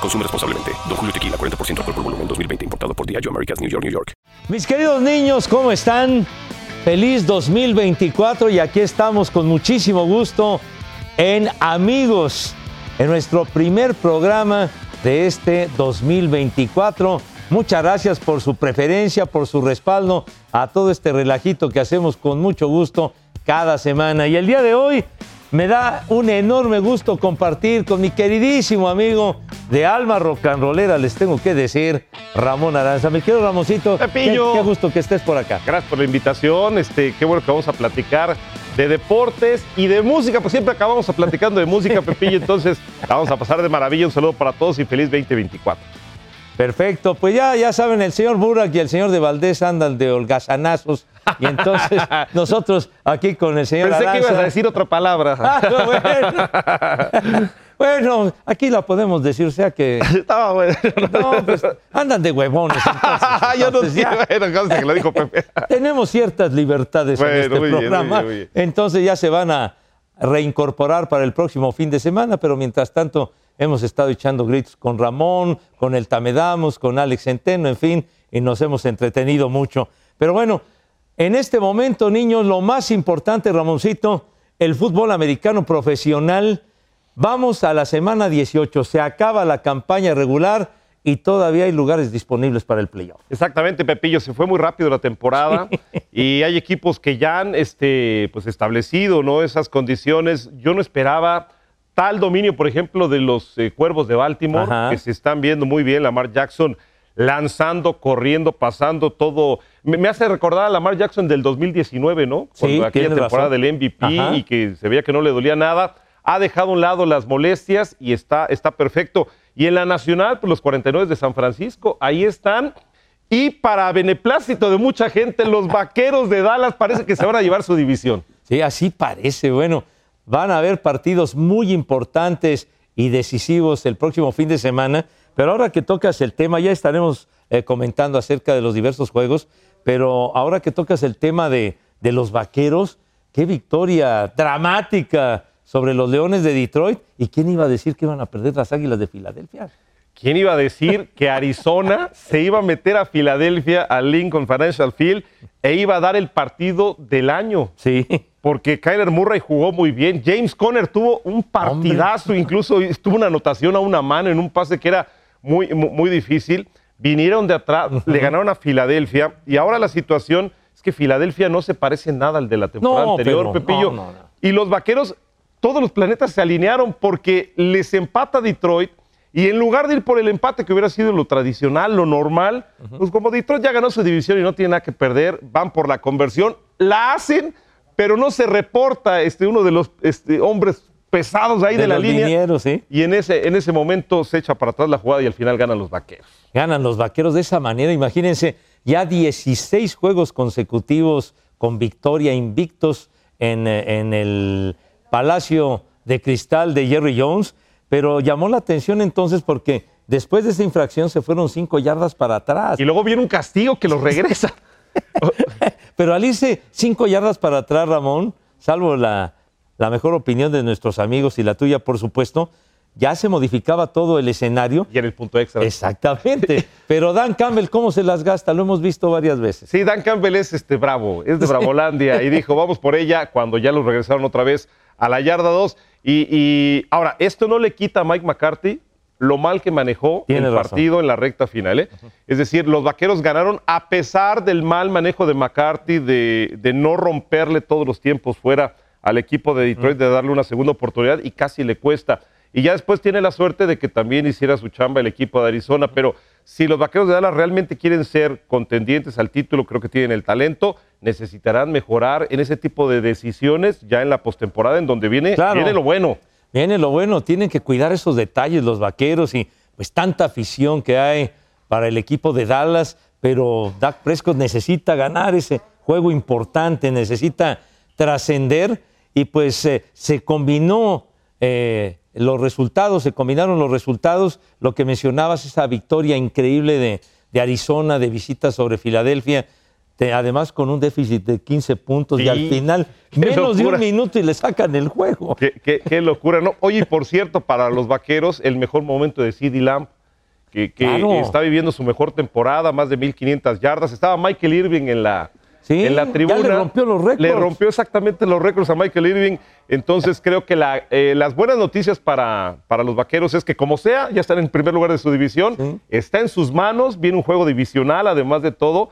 Consume responsablemente. Don Julio Tequila, 40% alcohol por volumen, 2020. Importado por Diageo Americas, New York, New York. Mis queridos niños, ¿cómo están? Feliz 2024 y aquí estamos con muchísimo gusto en Amigos, en nuestro primer programa de este 2024. Muchas gracias por su preferencia, por su respaldo a todo este relajito que hacemos con mucho gusto cada semana. Y el día de hoy me da un enorme gusto compartir con mi queridísimo amigo de alma rocanrolera, les tengo que decir, Ramón Aranza. Me quiero, Ramoncito. Pepillo. Qué, qué gusto que estés por acá. Gracias por la invitación. Este, qué bueno que vamos a platicar de deportes y de música, pues siempre acabamos a platicando de música, Pepillo. Entonces, la vamos a pasar de maravilla. Un saludo para todos y feliz 2024. Perfecto, pues ya, ya saben, el señor Burak y el señor de Valdés andan de holgazanazos. Y entonces nosotros aquí con el señor Pensé que Aranza- ibas a decir otra palabra. Ah, bueno. Bueno, aquí la podemos decir, o sea que Estaba bueno. no, pues, andan de huevones. Entonces, Yo no Entonces, sé, ya bueno, que lo dijo Pepe. tenemos ciertas libertades en Bueno, este muy programa. bien, muy bien. Entonces ya se van a reincorporar para el próximo fin de semana, pero mientras tanto hemos estado echando gritos con Ramón, con el Tamedamos, con Alex Centeno, en fin, y nos hemos entretenido mucho. Pero bueno, en este momento, niños, lo más importante, Ramoncito, el fútbol americano profesional. Vamos a la semana 18, se acaba la campaña regular y todavía hay lugares disponibles para el playoff. Exactamente, Pepillo, se fue muy rápido la temporada y hay equipos que ya han este, pues, establecido ¿no? esas condiciones. Yo no esperaba tal dominio, por ejemplo, de los eh, Cuervos de Baltimore, Ajá. que se están viendo muy bien. Lamar Jackson lanzando, corriendo, pasando todo. Me, me hace recordar a Lamar Jackson del 2019, ¿no? Sí, Cuando aquella temporada razón. del MVP Ajá. y que se veía que no le dolía nada. Ha dejado a un lado las molestias y está, está perfecto. Y en la nacional, pues los 49 de San Francisco, ahí están. Y para beneplácito de mucha gente, los vaqueros de Dallas parece que se van a llevar su división. Sí, así parece. Bueno, van a haber partidos muy importantes y decisivos el próximo fin de semana. Pero ahora que tocas el tema, ya estaremos eh, comentando acerca de los diversos juegos. Pero ahora que tocas el tema de, de los vaqueros, qué victoria dramática sobre los Leones de Detroit. ¿Y quién iba a decir que iban a perder las Águilas de Filadelfia? ¿Quién iba a decir que Arizona se iba a meter a Filadelfia, al Lincoln Financial Field, e iba a dar el partido del año? Sí. Porque Kyler Murray jugó muy bien. James Conner tuvo un partidazo, incluso tuvo una anotación a una mano en un pase que era muy, muy, muy difícil. Vinieron de atrás, le ganaron a Filadelfia y ahora la situación es que Filadelfia no se parece nada al de la temporada No, anterior, Pepillo. no, no, no. Y los vaqueros, todos los planetas se alinearon porque les empata Detroit. Y en lugar de ir por el empate, que hubiera sido lo tradicional, lo normal, pues como Detroit ya ganó su división y no tiene nada que perder, van por la conversión, la hacen, pero no se reporta este, uno de los este, hombres pesados ahí de, De la línea. sí. Y en ese, en ese momento se echa para atrás la jugada y al final ganan los vaqueros. ganan los vaqueros de esa manera. Imagínense, ya 16 juegos consecutivos con victoria invictos en, eh, en el Palacio de Cristal de Jerry Jones. Pero llamó la atención entonces porque después de esa infracción se fueron cinco yardas para atrás. Y luego viene un castigo que los regresa. Pero al irse cinco yardas para atrás, Ramón, salvo la, la mejor opinión de nuestros amigos y la tuya, por supuesto, ya se modificaba todo el escenario. y en el punto extra. Exactamente. Pero Dan Campbell, ¿cómo se las gasta? Lo hemos visto varias veces. Sí, Dan Campbell es este bravo, es de Bravolandia y dijo, vamos por ella cuando ya los regresaron otra vez a la yarda 2. Y, y ahora, esto no le quita a Mike McCarthy lo mal que manejó Tiene el razón. partido en la recta final. ¿eh? Es decir, los vaqueros ganaron a pesar del mal manejo de McCarthy, de, de no romperle todos los tiempos fuera al equipo de Detroit, de darle una segunda oportunidad y casi le cuesta. Y ya después tiene la suerte de que también hiciera su chamba el equipo de Arizona, pero si los vaqueros de Dallas realmente quieren ser contendientes al título, creo que tienen el talento, necesitarán mejorar en ese tipo de decisiones ya en la postemporada, en donde viene, Claro. viene lo bueno. Viene lo bueno, tienen que cuidar esos detalles los vaqueros y pues tanta afición que hay para el equipo de Dallas, pero Dak Prescott necesita ganar ese juego importante, necesita trascender y pues eh, se combinó eh, los resultados, se combinaron los resultados, lo que mencionabas, esa victoria increíble de, de Arizona de visita sobre Filadelfia, de- además con un déficit de 15 puntos y al final menos de un minuto y le sacan el juego. Qué, qué- qué locura, ¿no? Oye, y por cierto, para los vaqueros, el mejor momento de CeeDee Lamb, que, que Claro. está viviendo su mejor temporada, más de 1.500 yardas. Estaba Michael Irving en la, Sí, en la ya tribuna. le rompió los récords. Le rompió exactamente los récords a Michael Irving. Entonces, creo que la, eh, las buenas noticias para, para los vaqueros es que, como sea, ya están en primer lugar de su división. Sí. Está en sus manos, viene un juego divisional, además de todo.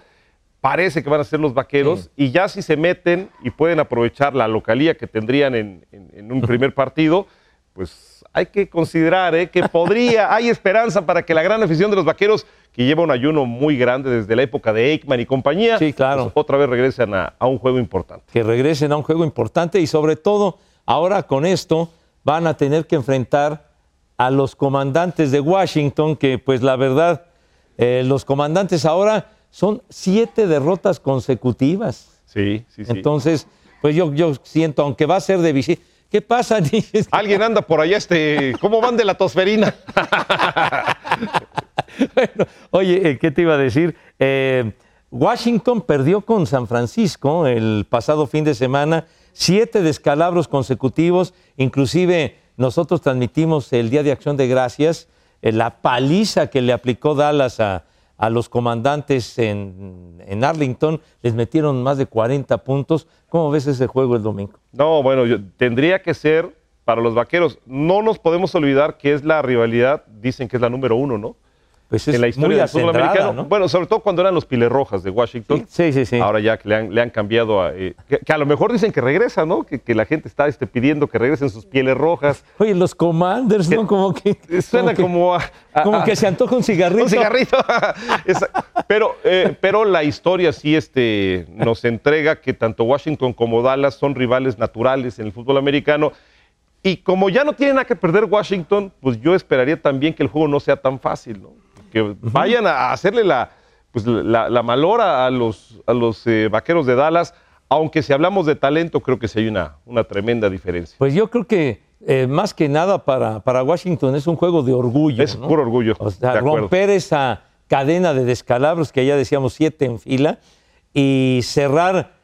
Parece que van a ser los vaqueros. Y ya si se meten y pueden aprovechar la localía que tendrían en, en- en un primer partido, pues hay que considerar ¿eh? que podría, hay esperanza para que la gran afición de los vaqueros, que lleva un ayuno muy grande desde la época de Aikman y compañía, Sí, claro. pues, otra vez regresen a, a un juego importante. que regresen a un juego importante y sobre todo ahora con esto van a tener que enfrentar a los comandantes de Washington, que pues la verdad, eh, los comandantes ahora son siete derrotas consecutivas. Sí, sí, sí. Entonces, pues yo, yo siento, aunque va a ser de visita, ¿qué pasa? Alguien anda por allá, este, ¿cómo van de la tosferina? Bueno, oye, eh, ¿qué te iba a decir? Eh, Washington perdió con San Francisco el pasado fin de semana, siete descalabros consecutivos, inclusive nosotros transmitimos el Día de Acción de Gracias, eh, la paliza que le aplicó Dallas a, a los comandantes en, en Arlington, les metieron más de 40 puntos. ¿Cómo ves ese juego el domingo? No, bueno, yo- tendría que ser para los vaqueros. No nos podemos olvidar que es la rivalidad, dicen que es la número uno, ¿no? Pues es en la historia del fútbol americano. ¿no? Bueno, sobre todo cuando eran los Pilerrojas de Washington. Sí, sí, sí. Ahora ya que le han, le han cambiado a. eh, que, que a lo mejor dicen que regresa, ¿no? Que, que la gente está este, pidiendo que regresen sus pieles rojas. Oye, los Commanders, ¿no? Como que... Suena que- como a. a- Como que se antoja un cigarrito. Un cigarrito. Pero, eh, pero la historia sí este, nos entrega que tanto Washington como Dallas son rivales naturales en el fútbol americano. Y como ya no tiene nada que perder Washington, pues yo esperaría también que el juego no sea tan fácil, ¿no? Que vayan a hacerle la, pues, la, la malora a los, a los eh, vaqueros de Dallas, aunque si hablamos de talento, creo que sí hay una, una tremenda diferencia. Pues yo creo que eh, más que nada para, para Washington es un juego de orgullo. Es ¿no? puro orgullo. O sea, romper esa cadena de descalabros que ya decíamos siete en fila y cerrar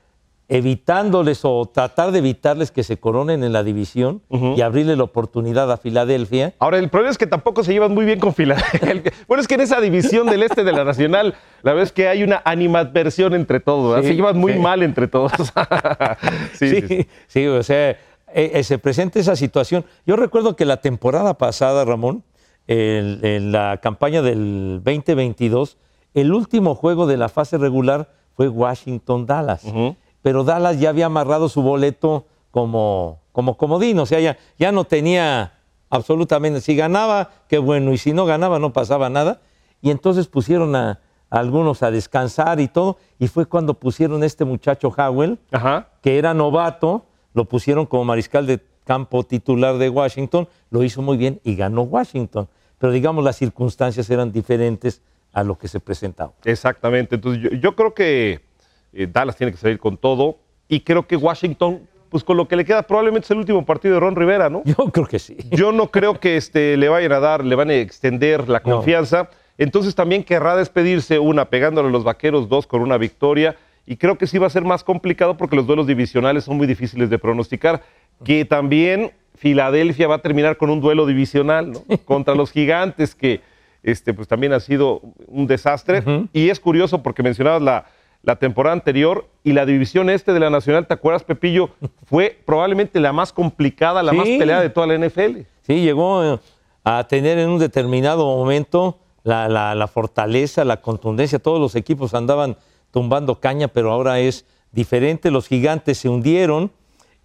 evitándoles o tratar de evitarles que se coronen en la división y abrirle la oportunidad a Filadelfia. Ahora, el problema es que tampoco se llevan muy bien con Filadelfia. Bueno, es que en esa división del este de la Nacional, la verdad es que hay una animadversión entre todos. se llevan muy sí. mal entre todos. sí, sí, Sí, o sea, eh, eh, se presenta esa situación. Yo recuerdo que la temporada pasada, Ramón, el- en la campaña del 2022, el último juego de la fase regular fue Washington-Dallas. Ujú. Pero Dallas ya había amarrado su boleto como, como comodín, o sea, ya, ya no tenía absolutamente, si ganaba, qué bueno, y si no ganaba, no pasaba nada. Y entonces pusieron a, a algunos a descansar y todo, y fue cuando pusieron a este muchacho Howell, Ajá. que era novato, lo pusieron como mariscal de campo titular de Washington, lo hizo muy bien y ganó Washington. Pero digamos, las circunstancias eran diferentes a lo que se presentaba. Exactamente. Entonces, yo, yo creo que eh, Dallas tiene que salir con todo. Y creo que Washington, pues con lo que le queda, probablemente es el último partido de Ron Rivera, ¿no? Yo creo que sí. Yo no creo que este, le vayan a dar, le van a extender la No. confianza. Entonces también querrá despedirse una pegándole a los vaqueros, dos con una victoria. Y creo que sí va a ser más complicado porque los duelos divisionales son muy difíciles de pronosticar. Que también Filadelfia va a terminar con un duelo divisional ¿no? contra los gigantes, que este, pues también ha sido un desastre. Y es curioso porque mencionabas la, la temporada anterior y la división este de la Nacional, ¿te acuerdas, Pepillo? Fue probablemente la más complicada, la más peleada de toda la NFL. Sí, llegó eh, a tener en un determinado momento la, la- la fortaleza, la contundencia. Todos los equipos andaban tumbando caña, pero ahora es diferente. Los gigantes se hundieron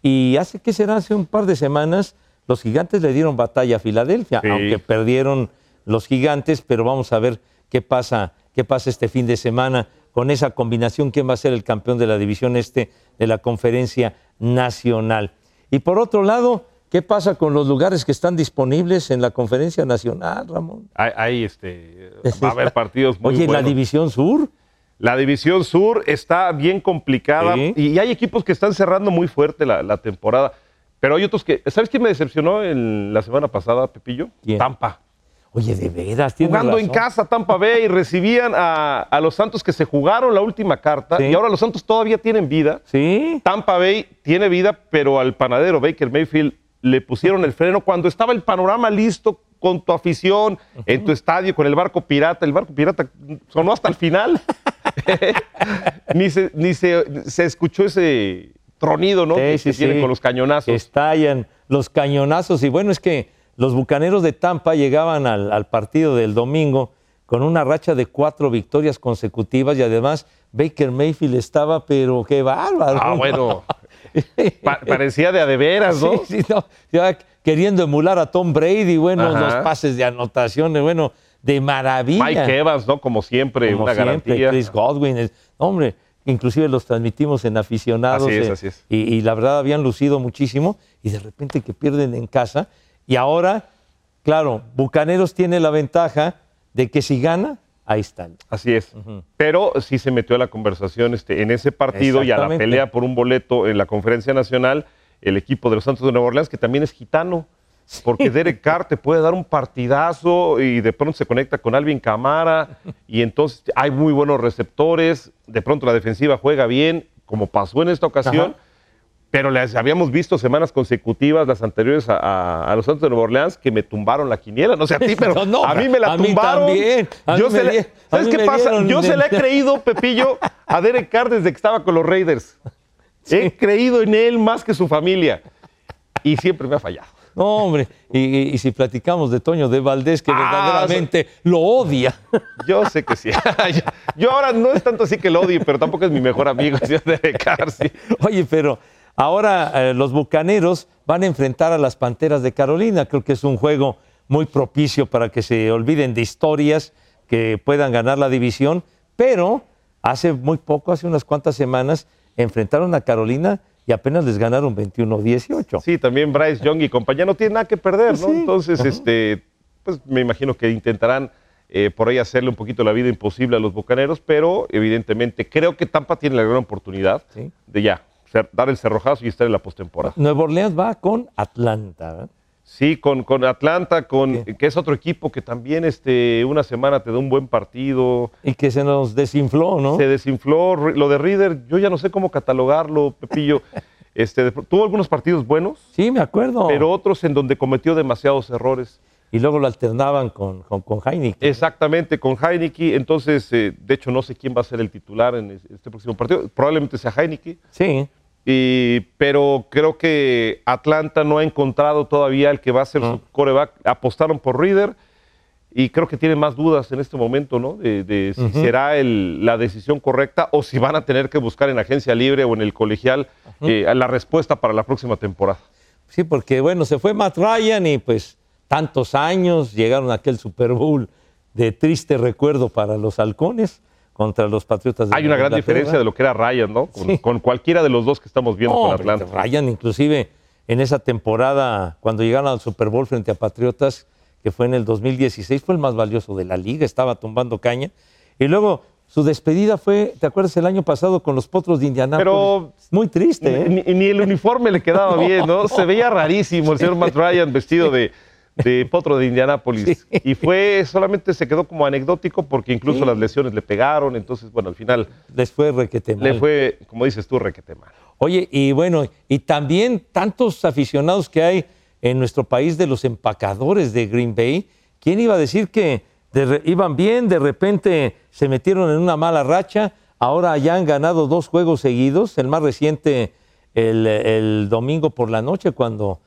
y hace, ¿qué será? Hace un par de semanas, los gigantes le dieron batalla a Filadelfia, Sí. aunque perdieron los gigantes, pero vamos a ver qué pasa, qué pasa este fin de semana con esa combinación, quién va a ser el campeón de la división este de la conferencia nacional. Y por otro lado, ¿qué pasa con los lugares que están disponibles en la conferencia nacional, Ramón? Hay, hay, este, va a haber partidos muy Oye, la buenos. división sur, La división sur está bien complicada Sí. y hay equipos que están cerrando muy fuerte la, la temporada. Pero hay otros que. ¿Sabes quién me decepcionó en la semana pasada, Pepillo? ¿Quién? Tampa. Oye, de veras, tienes Jugando en casa Tampa Bay recibían a, a los Santos que se jugaron la última carta Sí. y ahora los Santos todavía tienen vida. Sí. Tampa Bay tiene vida, pero al panadero Baker Mayfield le pusieron el freno cuando estaba el panorama listo con tu afición, en tu estadio, con el barco pirata. El barco pirata sonó hasta el final. ni se, ni se, se escuchó ese tronido, ¿no? Sí, que sí, se tiene con los cañonazos. Estallan los cañonazos. Y bueno, es que los bucaneros de Tampa llegaban al, al partido del domingo con una racha de cuatro victorias consecutivas y además Baker Mayfield estaba, pero qué bárbaro. Ah, bueno. Pa- parecía de a de veras, ¿no? Sí, sí, no, ya queriendo emular a Tom Brady, bueno, Ajá. los pases de anotaciones, bueno, de maravilla. Mike Evans, ¿no? Como siempre, Como una siempre, garantía. Chris Godwin. hombre, inclusive los transmitimos en aficionados. Así es, eh, así es. Y, y la verdad habían lucido muchísimo y de repente que pierden en casa. Y ahora, claro, Bucaneros tiene la ventaja de que si gana, ahí están. Así es. Pero sí se metió a la conversación este, en ese partido y a la pelea por un boleto en la conferencia nacional el equipo de los Santos de Nueva Orleans, que también es gitano. Porque Derek Carr te puede dar un partidazo y de pronto se conecta con Alvin Camara y entonces hay muy buenos receptores. De pronto la defensiva juega bien, como pasó en esta ocasión. Ajá. Pero les habíamos visto semanas consecutivas, las anteriores a, a- a los Santos de Nueva Orleans, que me tumbaron la quiniela. No sé a ti, pero No, no, a mí me la a mí tumbaron. también, a Yo mí se me a ¿Sabes qué pasa? dieron Yo se la he creído, Pepillo, a Derek Carr desde que estaba con los Raiders. He creído en él más que su familia. Y siempre me ha fallado. No, hombre, y, y- y si platicamos de Toño de Valdés, que Ah, verdaderamente lo odia. Yo sé que sí. Yo ahora no es tanto así que lo odie, pero tampoco es mi mejor amigo, ese Derek Carr. sí. Oye, pero ahora eh, los Bucaneros van a enfrentar a las Panteras de Carolina. Creo que es un juego muy propicio para que se olviden de historias, que puedan ganar la división. Pero hace muy poco, hace unas cuantas semanas, enfrentaron a Carolina y apenas les ganaron 21-18. Sí, también Bryce Young y compañía no tienen nada que perder, ¿no? Sí. Entonces, este, pues me imagino que intentarán eh, por ahí hacerle un poquito la vida imposible a los bucaneros, pero evidentemente creo que Tampa tiene la gran oportunidad Sí. de ya dar el cerrojazo y estar en la postemporada. Nueva Orleans va con Atlanta. ¿verdad? Sí, con, con Atlanta, con, que es otro equipo que también este, una semana te da un buen partido. Y que se nos desinfló, ¿no? Se desinfló. Lo de Reader, yo ya no sé cómo catalogarlo, Pepillo. Este, tuvo algunos partidos buenos, Sí, me acuerdo. pero otros en donde cometió demasiados errores. Y luego lo alternaban con, con, con Heineken. Exactamente, con Heineke. Entonces, eh, de hecho, no sé quién va a ser el titular en es- este próximo partido. Probablemente sea Heineke. Sí. Y- pero creo que Atlanta no ha encontrado todavía el que va a ser su coreback. Apostaron por Reader y creo que tienen más dudas en este momento, ¿no? De, de si será el- la decisión correcta o si van a tener que buscar en agencia libre o en el colegial eh, la respuesta para la próxima temporada. Sí, porque bueno, se fue Matt Ryan y pues tantos años llegaron a aquel Super Bowl de triste recuerdo para los halcones contra los Patriotas de Hay una gran Inglaterra. diferencia de lo que era Ryan, ¿no? Con, Sí. con cualquiera de los dos que estamos viendo No, con Atlanta. Ryan inclusive en esa temporada cuando llegaron al Super Bowl frente a Patriotas, que fue en el 2016, fue el más valioso de la liga, estaba tumbando caña. Y luego su despedida fue, ¿te acuerdas el año pasado con los Potros de Indianápolis? Pero- muy triste, ¿eh? Ni, ni el uniforme le quedaba bien, ¿no? Se veía rarísimo el señor Matt Ryan vestido de, de potro de Indianápolis. Sí. Y fue, solamente se quedó como anecdótico porque incluso Sí. las lesiones le pegaron. Entonces, bueno, al final Les fue requete le mal. fue, como dices tú, requete mal. Oye, y bueno, y también tantos aficionados que hay en nuestro país de los empacadores de Green Bay. ¿Quién iba a decir que de iban bien, de repente se metieron en una mala racha? Ahora ya han ganado dos juegos seguidos, el más reciente el, el domingo por la noche cuando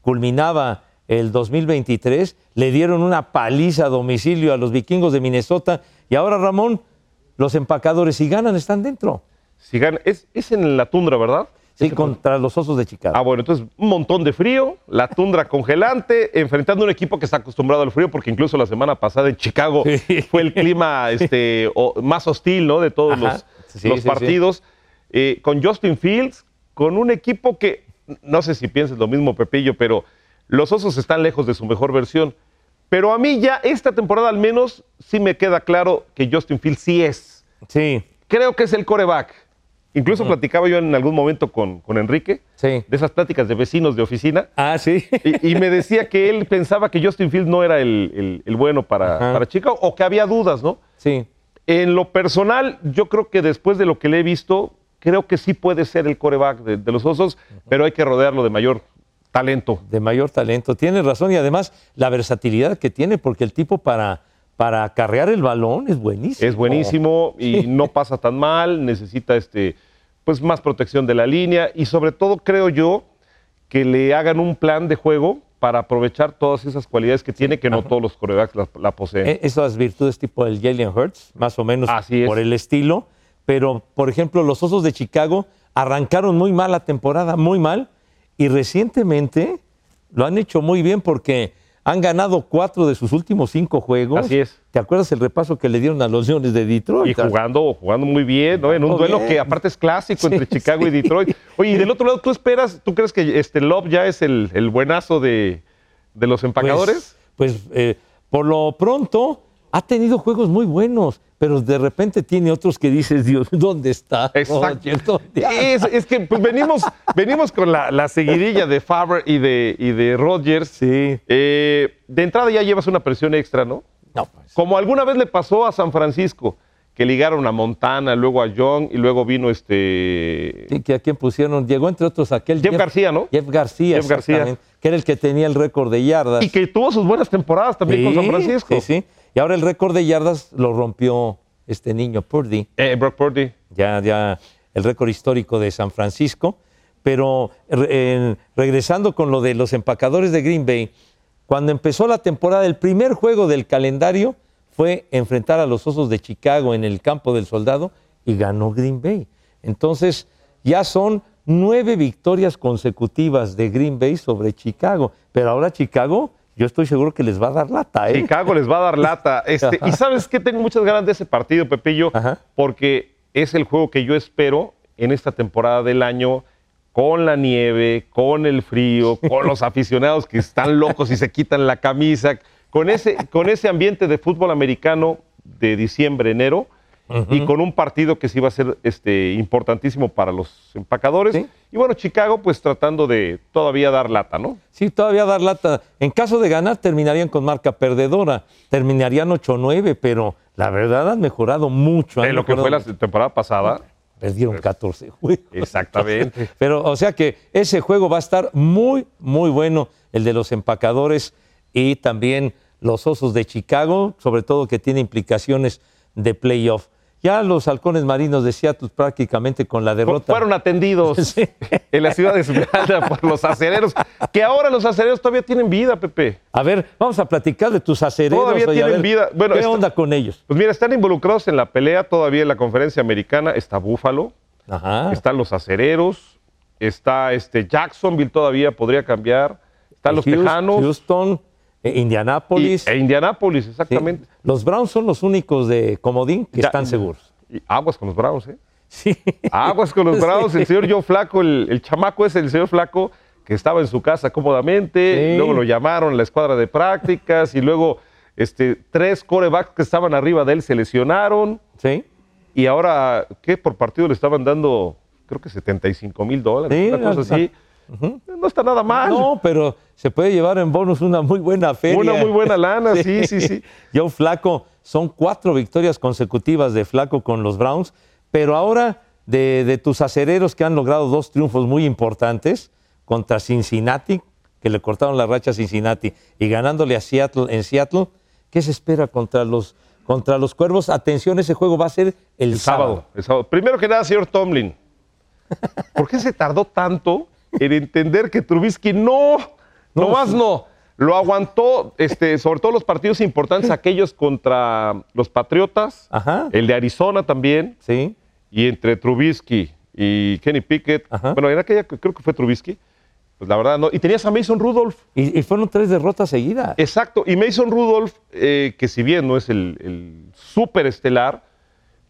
culminaba el 2023, le dieron una paliza a domicilio a los vikingos de Minnesota y ahora Ramón, los empacadores si ganan están dentro. Si gana- es, es en la tundra, ¿verdad? Sí, contra los Osos de Chicago. Ah, bueno, entonces un montón de frío, la tundra congelante, enfrentando un equipo que está acostumbrado al frío, porque incluso la semana pasada en Chicago Sí. fue el clima este, o- más hostil, ¿no? De todos Ajá. los, Sí, los sí, sí. partidos. Eh, con Justin Fields, con un equipo que, no sé si piensas lo mismo, Pepillo, pero los Osos están lejos de su mejor versión. Pero a mí ya esta temporada al menos sí me queda claro que Justin Fields sí es Sí, Creo que es el coreback. Incluso platicaba yo en algún momento con, con Enrique, sí. de esas pláticas de vecinos de oficina, Ah, sí. y, y me decía que él pensaba que Justin Fields no era el, el- el bueno para, para Chicago, o que había dudas, ¿no? Sí. En lo personal, yo creo que después de lo que le he visto, creo que sí puede ser el coreback de, de los Osos, pero hay que rodearlo de mayor talento. de mayor talento. Tiene razón y además la versatilidad que tiene, porque el tipo para, para acarrear el balón es buenísimo. Es buenísimo y no pasa tan mal, necesita este, pues más protección de la línea y sobre todo creo yo que le hagan un plan de juego para aprovechar todas esas cualidades que tiene, que no todos los corebacks la, la poseen. Eh, Esas virtudes tipo el Jalen Hurts, más o menos Así por el estilo. Pero, por ejemplo, los Osos de Chicago arrancaron muy mal la temporada, muy mal. Y recientemente lo han hecho muy bien porque han ganado cuatro de sus últimos cinco juegos. Así es. ¿Te acuerdas el repaso que le dieron a los Leones de Detroit? Y jugando, jugando muy bien, ¿no? En un duelo bien. que aparte es clásico Sí, entre Chicago y. Detroit. Oye, y del otro lado, ¿tú esperas, tú crees que este Love ya es el, el buenazo de, de los empacadores? Pues, pues, eh, por lo pronto ha tenido juegos muy buenos, pero de repente tiene otros que dices, Dios, ¿dónde está? Exacto. Es, es que pues, venimos, venimos con la, la seguidilla de Faber y de, y de Rodgers. Sí. Eh, de entrada ya llevas una presión extra, ¿no? No, pues, Como alguna vez le pasó a San Francisco, que ligaron a Montana, luego a Young y luego vino este. sí, que a quién pusieron, llegó entre otros aquel Jeff García, ¿no? Jeff García, Jeff García. que era el que tenía el récord de yardas. Y que tuvo sus buenas temporadas también con San Francisco. Sí, sí. Y ahora el récord de yardas lo rompió este niño Purdy. Eh, Brock Purdy. ya, ya el récord histórico de San Francisco. Pero regresando con lo de los empacadores de Green Bay, cuando empezó la temporada, el primer juego del calendario fue enfrentar a los Osos de Chicago en el campo del soldado y ganó Green Bay. Entonces ya son nueve victorias consecutivas de Green Bay sobre Chicago. Pero ahora Chicago, yo estoy seguro que les va a dar lata. ¿eh? Chicago les va a dar lata. Este, y sabes que tengo muchas ganas de ese partido, Pepillo, Ajá. porque es el juego que yo espero en esta temporada del año, con la nieve, con el frío, con los aficionados que están locos y se quitan la camisa, con ese, con ese ambiente de fútbol americano de diciembre, enero. Y con un partido que sí va a ser este, importantísimo para los empacadores. Sí. Y bueno, Chicago pues tratando de todavía dar lata, ¿no? Sí, todavía dar lata. En caso de ganar, terminarían con marca perdedora. Terminarían 8-9, pero la verdad han mejorado mucho. De lo que fue la temporada pasada. Perdieron 14 juegos. Exactamente. Pero, o sea que ese juego va a estar muy, muy bueno, el de los empacadores y también los Osos de Chicago, sobre todo que tiene implicaciones de playoff. Ya los halcones marinos de Seattle prácticamente con la derrota. Fueron atendidos Sí. en la ciudad de Esmeralda por los acereros, que ahora los acereros todavía tienen vida, Pepe. A ver, vamos a platicar de tus acereros. Todavía oye, tienen ver, vida. Bueno, ¿Qué está- onda con ellos? Pues mira, están involucrados en la pelea todavía en la conferencia americana. Está Búfalo, Ajá. están los acereros, está este Jacksonville todavía podría cambiar, están los Houston, Tejanos Houston, Indianápolis. e Indianápolis, Sí. exactamente. Los Browns son los únicos de Comodín que Ya- están seguros. Y aguas con los Browns, ¿eh? Sí. Aguas con los Browns, Sí. el señor Joe Flaco, el, el chamaco ese, el señor Flaco, que estaba en su casa cómodamente, Sí. luego lo llamaron a la escuadra de prácticas y luego este, tres corebacks que estaban arriba de él se lesionaron Sí. y ahora, ¿qué? Por partido le estaban dando, creo que 75 mil dólares, una cosa No está nada mal. No, pero se puede llevar en bonus una muy buena feria. Una muy buena lana, sí, sí, sí. Joe Flaco, son cuatro victorias consecutivas de Flaco con los Browns, pero ahora de, de tus acereros que han logrado dos triunfos muy importantes contra Cincinnati, que le cortaron la racha a Cincinnati, y ganándole a Seattle en Seattle, ¿qué se espera contra los, contra los Cuervos? Atención, ese juego va a ser el, El sábado. sábado, el sábado. Primero que nada, señor Tomlin, ¿por qué se tardó tanto en entender que Trubisky no, no más no? Lo aguantó, este, sobre todo los partidos importantes, aquellos contra los Patriotas, Ajá. el de Arizona también, Sí, y entre Trubisky y Kenny Pickett. Ajá. Bueno, en aquella que creo que fue Trubisky, pues la verdad no. Y tenías a Mason Rudolph. y, y fueron tres derrotas seguidas. Exacto, y Mason Rudolph, eh, que si bien no es el, el súper estelar,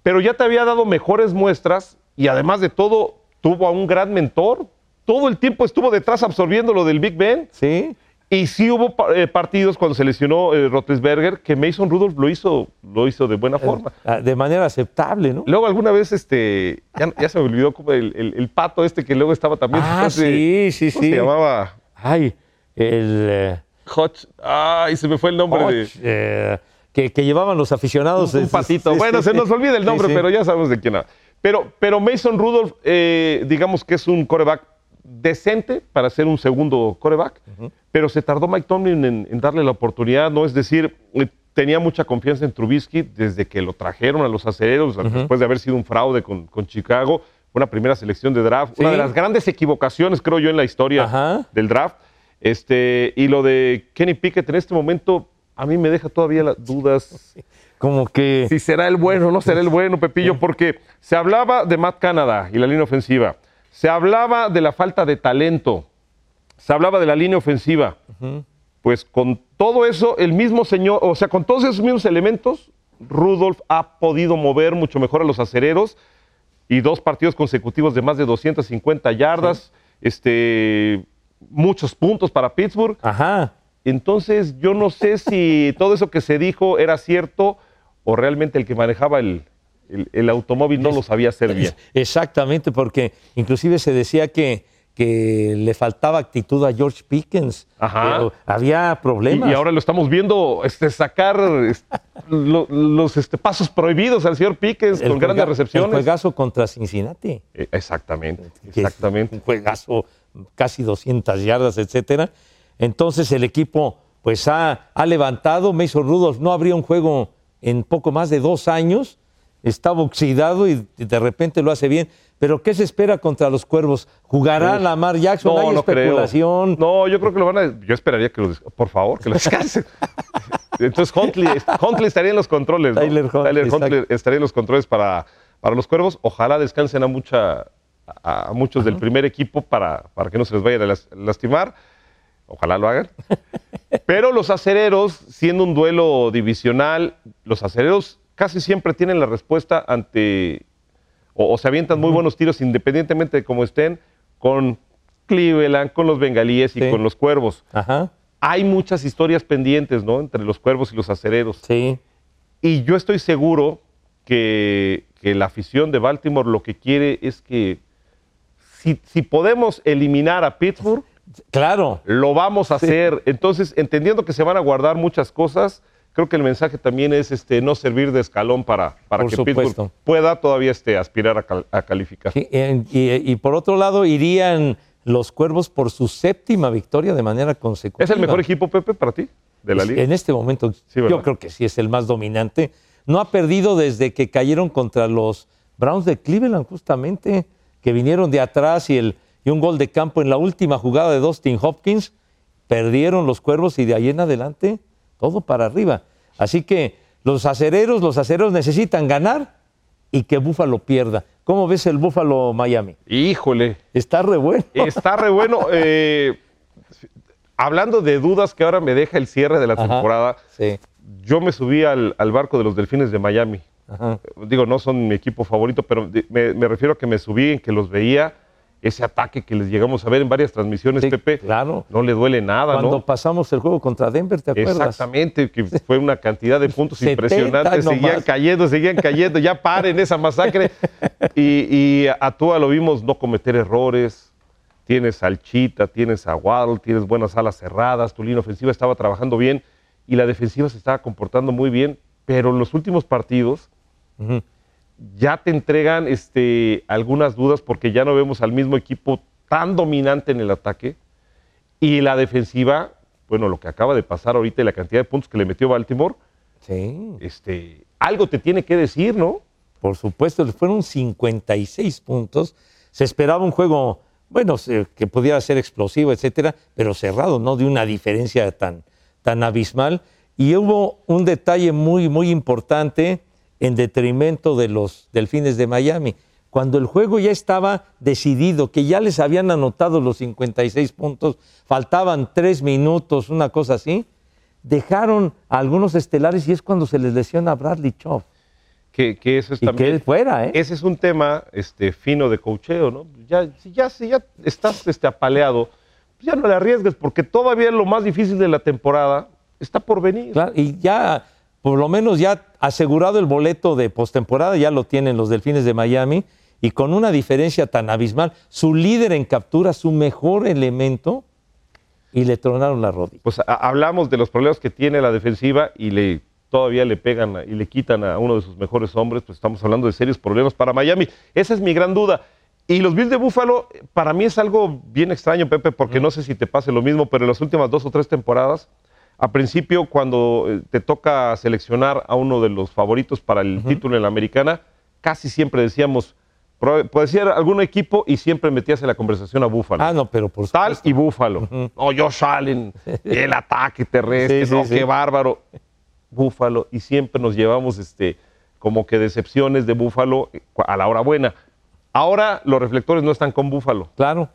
pero ya te había dado mejores muestras y además de todo, tuvo a un gran mentor. Todo el tiempo estuvo detrás absorbiendo lo del Big Ben. Sí, Y sí hubo eh, partidos cuando se lesionó eh, Roethlisberger que Mason Rudolph lo hizo, lo hizo de buena forma. Ah, De manera aceptable, ¿no? Luego alguna vez, este, ya, ya se me olvidó como el, el- el pato este que luego estaba también. Ah, sí, sí, ¿cómo sí. se llamaba? Ay, el... eh, Hodge. Ay, se me fue el nombre de... Hodge, eh, que, que llevaban los aficionados. Un, patito. bueno, se nos olvida el nombre, sí. pero ya sabemos de quién habla. Pero, pero Mason Rudolph, eh, digamos que es un coreback decente para ser un segundo coreback, pero se tardó Mike Tomlin en, en darle la oportunidad, ¿no? Es decir, eh, tenía mucha confianza en Trubisky desde que lo trajeron a los acereros, después de haber sido un fraude con, con Chicago. Fue una primera selección de draft, una de las grandes equivocaciones, creo yo, en la historia Ajá. del draft. Este, y lo de Kenny Pickett en este momento, a mí me deja todavía las dudas Como que... si será el bueno o no será el bueno, Pepillo, porque se hablaba de Matt Canada y la línea ofensiva, se hablaba de la falta de talento, se hablaba de la línea ofensiva. Pues con todo eso, el mismo señor, o sea, con todos esos mismos elementos, Rudolph ha podido mover mucho mejor a los acereros y dos partidos consecutivos de más de 250 yardas, este, muchos puntos para Pittsburgh. Ajá. Entonces, yo no sé si todo eso que se dijo era cierto o realmente el que manejaba el, el- el automóvil no lo sabía hacer bien. Exactamente, porque inclusive se decía que, que le faltaba actitud a George Pickens. Ajá. Pero había problemas. y ahora lo estamos viendo este, sacar es- lo- los este, pasos prohibidos al señor Pickens El con grandes juega- El recepciones. juegazo contra Cincinnati. Eh, Exactamente, exactamente. Un juegazo, casi 200 yardas, etcétera. Entonces el equipo pues ha, ha levantado. Mason Rudolph no habría un juego en poco más de dos años. Estaba oxidado y de repente lo hace bien. Pero ¿qué se espera contra los cuervos? ¿Jugará Lamar Jackson? Hay especulación. Creo. No, yo creo que lo van a. Yo esperaría que lo. Por favor, que lo descansen. Entonces Huntley, Huntley estaría en los controles. ¿no? Tyler Huntley, Tyler Huntley estaría en los controles para, para los cuervos. Ojalá descansen a, mucha, a, a muchos del primer equipo para, para que no se les vaya a las- lastimar. Ojalá lo hagan. Pero los acereros, siendo un duelo divisional, los acereros casi siempre tienen la respuesta ante o, o se avientan muy buenos tiros independientemente de cómo estén con Cleveland, con los bengalíes y con los cuervos. Ajá, Hay muchas historias pendientes, ¿no? Entre los cuervos y los acereros. sí. Y yo estoy seguro que, que la afición de Baltimore lo que quiere es que si, si podemos eliminar a Pittsburgh, Claro. lo vamos a hacer. Entonces, entendiendo que se van a guardar muchas cosas, creo que el mensaje también es este, no servir de escalón para, para Por que supuesto. Pittsburgh pueda todavía este, aspirar a, cal- a calificar. Y, y por otro lado, irían los cuervos por su séptima victoria de manera consecutiva. ¿Es el mejor equipo, Pepe, para ti, de la liga? En este momento, yo creo que sí es el más dominante. No ha perdido desde que cayeron contra los Browns de Cleveland, justamente, que vinieron de atrás y, el, y un gol de campo en la última jugada de Dustin Hopkins. Perdieron los cuervos y de ahí en adelante todo para arriba. Así que los acereros, los acereros necesitan ganar y que Búfalo pierda. ¿Cómo ves el Búfalo Miami? Híjole, Está re bueno. está re bueno. Eh, hablando de dudas que ahora me deja el cierre de la Ajá. temporada, Sí. yo me subí al, al barco de los Delfines de Miami. Ajá. Digo, no son mi equipo favorito, pero me, me refiero a que me subí en que los veía, ese ataque que les llegamos a ver en varias transmisiones, Sí, Pepe. claro. No le duele nada, Cuando ¿no? pasamos el juego contra Denver, ¿te acuerdas? Exactamente, que fue una cantidad de puntos 70 impresionantes. nomás. Seguían cayendo, seguían cayendo. Ya paren esa masacre. Y, y a Tua lo vimos no cometer errores. Tienes al Chita, tienes a Waddle, tienes buenas alas cerradas. Tu línea ofensiva estaba trabajando bien y la defensiva se estaba comportando muy bien. Pero en los últimos partidos. Ya te entregan este, algunas dudas porque ya no vemos al mismo equipo tan dominante en el ataque. Y la defensiva, bueno, lo que acaba de pasar ahorita y la cantidad de puntos que le metió Baltimore, Sí. este, algo te tiene que decir, ¿no? Por supuesto, fueron 56 puntos. Se esperaba un juego, bueno, que pudiera ser explosivo, etcétera, pero cerrado, no de una diferencia tan, tan abismal. Y hubo un detalle muy, muy importante en detrimento de los Delfines de Miami. Cuando el juego ya estaba decidido, que ya les habían anotado los 56 puntos, faltaban tres minutos, una cosa así, dejaron a algunos estelares y es cuando se les lesiona a Bradley Chubb. Que, que eso es Y que también. él fuera, ¿eh? Ese es un tema este, fino de cocheo, ¿no? Ya, si, ya, si ya estás este, apaleado ya no le arriesgues, porque todavía lo más difícil de la temporada está por venir. Claro, y ya, por lo menos ya asegurado el boleto de postemporada, ya lo tienen los Delfines de Miami, y con una diferencia tan abismal, su líder en captura, su mejor elemento, y le tronaron la rodilla. Pues hablamos de los problemas que tiene la defensiva y le todavía le pegan y le quitan a uno de sus mejores hombres, pues estamos hablando de serios problemas para Miami. Esa es mi gran duda. Y los Bills de Buffalo, para mí es algo bien extraño, Pepe, porque no sé si te pase lo mismo, pero en las últimas dos o tres temporadas, a principio, cuando eh, te toca seleccionar a uno de los favoritos para el título en la americana, casi siempre decíamos, puede ser algún equipo y siempre metías en la conversación a Buffalo. Ah, no, pero por Tal supuesto. y Búfalo. No, Josh Allen, el ataque terrestre, Sí, sí, no, sí. qué bárbaro. Búfalo. Y siempre nos llevamos este, como que decepciones de Búfalo a la hora buena. Ahora los reflectores no están con Búfalo. Claro.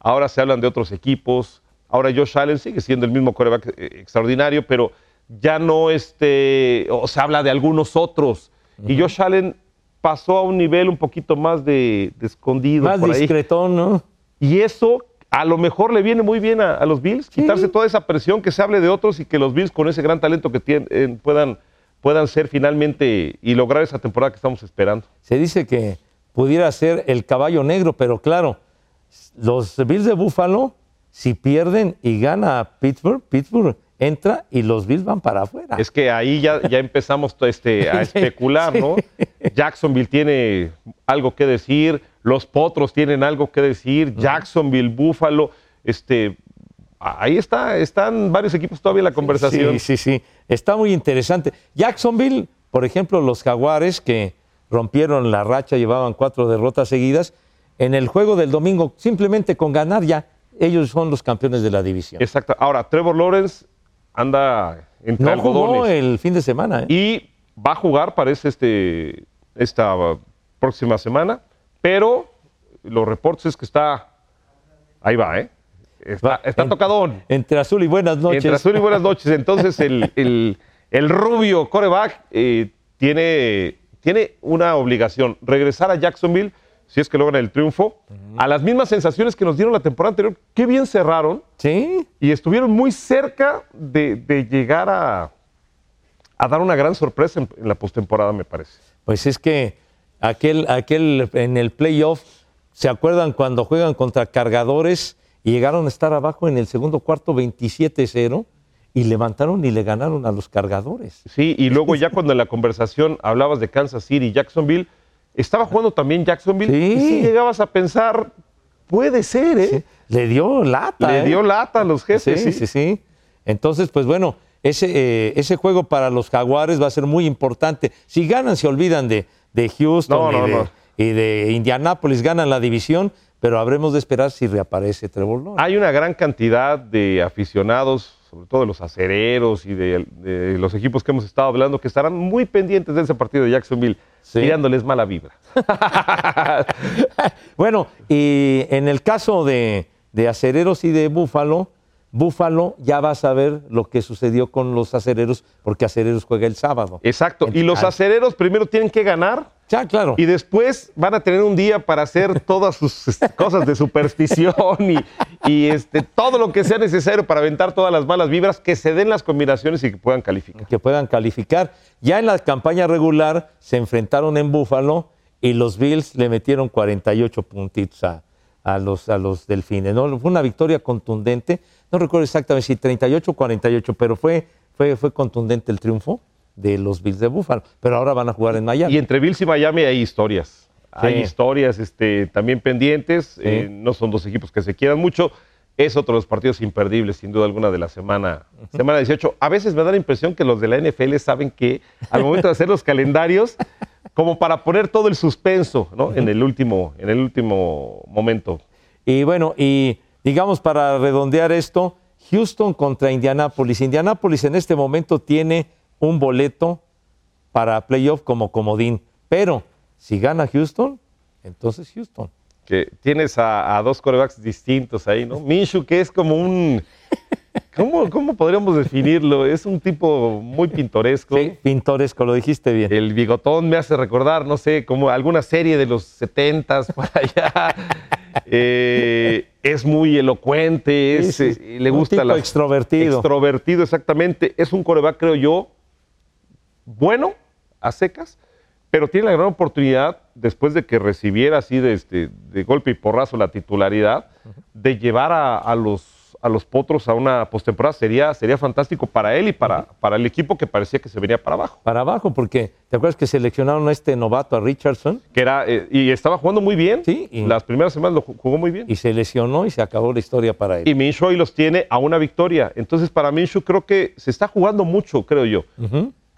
Ahora se hablan de otros equipos. Ahora Josh Allen sigue siendo el mismo coreback eh, extraordinario, pero ya no este, o se habla de algunos otros. Y Josh Allen pasó a un nivel un poquito más de, de escondido. Más por ahí. discretón, ¿no? Y eso a lo mejor le viene muy bien a, a los Bills, quitarse toda esa presión, que se hable de otros y que los Bills con ese gran talento que tienen eh, puedan, puedan ser finalmente y lograr esa temporada que estamos esperando. Se dice que pudiera ser el caballo negro, pero claro, los Bills de Buffalo, si pierden y gana Pittsburgh, Pittsburgh entra y los Bills van para afuera. Es que ahí ya, ya empezamos este, a especular, ¿no? Jacksonville tiene algo que decir, los Potros tienen algo que decir, Jacksonville, Buffalo, este, ahí está, están varios equipos todavía en la conversación. Sí, sí, sí. Está muy interesante. Jacksonville, por ejemplo, los Jaguares que rompieron la racha, llevaban cuatro derrotas seguidas. En el juego del domingo, simplemente con ganar ya, ellos son los campeones de la división. Exacto. Ahora, Trevor Lawrence anda entre No jugó algodones. el fin de semana. ¿eh? Y va a jugar, parece, este, esta próxima semana, pero los reportes es que está, ahí va, ¿eh? Está, está en- tocadón. Entre azul y buenas noches. Entre azul y buenas noches. Entonces, el, el- el rubio coreback eh, tiene, tiene una obligación, regresar a Jacksonville, si es que logran el triunfo, a las mismas sensaciones que nos dieron la temporada anterior. Qué bien cerraron Sí, y estuvieron muy cerca de, de llegar a, a dar una gran sorpresa en, en la postemporada, me parece. Pues es que aquel, aquel en el playoff, ¿se acuerdan cuando juegan contra cargadores y llegaron a estar abajo en el segundo cuarto 27-0 y levantaron y le ganaron a los cargadores? Sí, y luego ya cuando en la conversación hablabas de Kansas City y Jacksonville, estaba jugando también Jacksonville Sí. y sí llegabas a pensar, puede ser, ¿eh? Le dio lata. Le ¿eh? dio lata a los Sí, jefes. sí, sí. sí, Entonces, pues bueno, ese, eh, ese juego para los Jaguares va a ser muy importante. Si ganan, se olvidan de, de Houston No, y, no, de, no. y de Indianápolis, ganan la división, pero habremos de esperar si reaparece Trevor Lawrence. Hay una gran cantidad de aficionados, sobre todo de los acereros y de, de los equipos que hemos estado hablando, que estarán muy pendientes de ese partido de Jacksonville, Sí. tirándoles mala vibra. Bueno, y en el caso de, de acereros y de Búfalo, Búfalo ya va a saber lo que sucedió con los acereros, porque acereros juega el sábado. Exacto. Y los Ah. acereros primero tienen que ganar Ya, claro. y después van a tener un día para hacer todas sus este, cosas de superstición y, y, este, todo lo que sea necesario para aventar todas las malas vibras, que se den las combinaciones y que puedan calificar. que puedan calificar. Ya en la campaña regular se enfrentaron en Búfalo y los Bills le metieron 48 puntitos a, a los, a los Delfines. ¿no? Fue una victoria contundente. No recuerdo exactamente si 38 o 48, pero fue, fue, fue contundente el triunfo de los Bills de Búfalo. Pero ahora van a jugar en Miami. Y entre Bills y Miami hay historias. Hay historias este, también pendientes. eh, no son dos equipos que se quieran mucho. Es otro de los partidos imperdibles, sin duda alguna, de la semana, semana 18. A veces me da la impresión que los de la NFL saben que al momento de hacer los calendarios, como para poner todo el suspenso ¿no? en, el último, en el último momento. Y bueno, y digamos para redondear esto, Houston contra Indianápolis. Indianápolis en este momento tiene un boleto para playoff como comodín, pero si gana Houston, entonces Houston. Que tienes a, dos corebacks distintos ahí, ¿no? Minshew, que es como un... ¿Cómo, ¿Cómo podríamos definirlo? Es un tipo muy pintoresco. Sí, pintoresco, lo dijiste bien. El bigotón me hace recordar, no sé, como alguna serie de los 70s por allá. Eh, es muy elocuente, es, Sí, sí. eh, le Un gusta tipo la extrovertido. Extrovertido, exactamente. Es un coreback, creo yo, bueno, a secas, pero tiene la gran oportunidad, después de que recibiera así de, este, de golpe y porrazo la titularidad, de llevar a, a los, a los potros a una postemporada. Sería, sería fantástico para él y para, para el equipo que parecía que se venía para abajo. Para abajo, porque ¿te acuerdas que seleccionaron a este novato, a Richardson? Que era, eh, y estaba jugando muy bien. Sí, y- Las primeras semanas lo ju- jugó muy bien. Y se lesionó y se acabó la historia para él. Y Minshew hoy los tiene a una victoria. Entonces, para Minshew creo que se está jugando mucho, creo yo.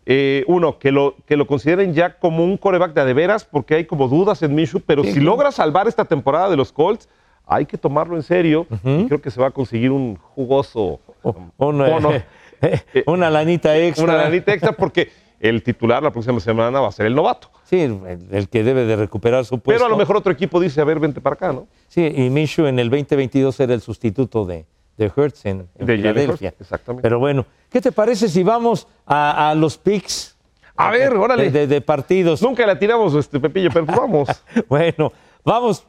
Eh, uno, que lo, que lo consideren ya como un coreback de a de veras, porque hay como dudas en Minshew, pero Sí, si logra salvar esta temporada de los Colts, hay que tomarlo en serio. Y creo que se va a conseguir un jugoso O- una, bono, una lanita extra. una lanita extra, porque el titular la próxima semana va a ser el novato. Sí, el, el que debe de recuperar su puesto. Pero a lo mejor otro equipo dice, a ver, vente para acá, ¿no? Sí, y Minshew en el 2022 era el sustituto de, de Hertz en, en De Filadelfia. Exactamente. Pero bueno, ¿qué te parece si vamos a, a los picks? A ver, órale. De, de- de partidos. Nunca la tiramos, este Pepillo, pero pues vamos. Bueno, vamos,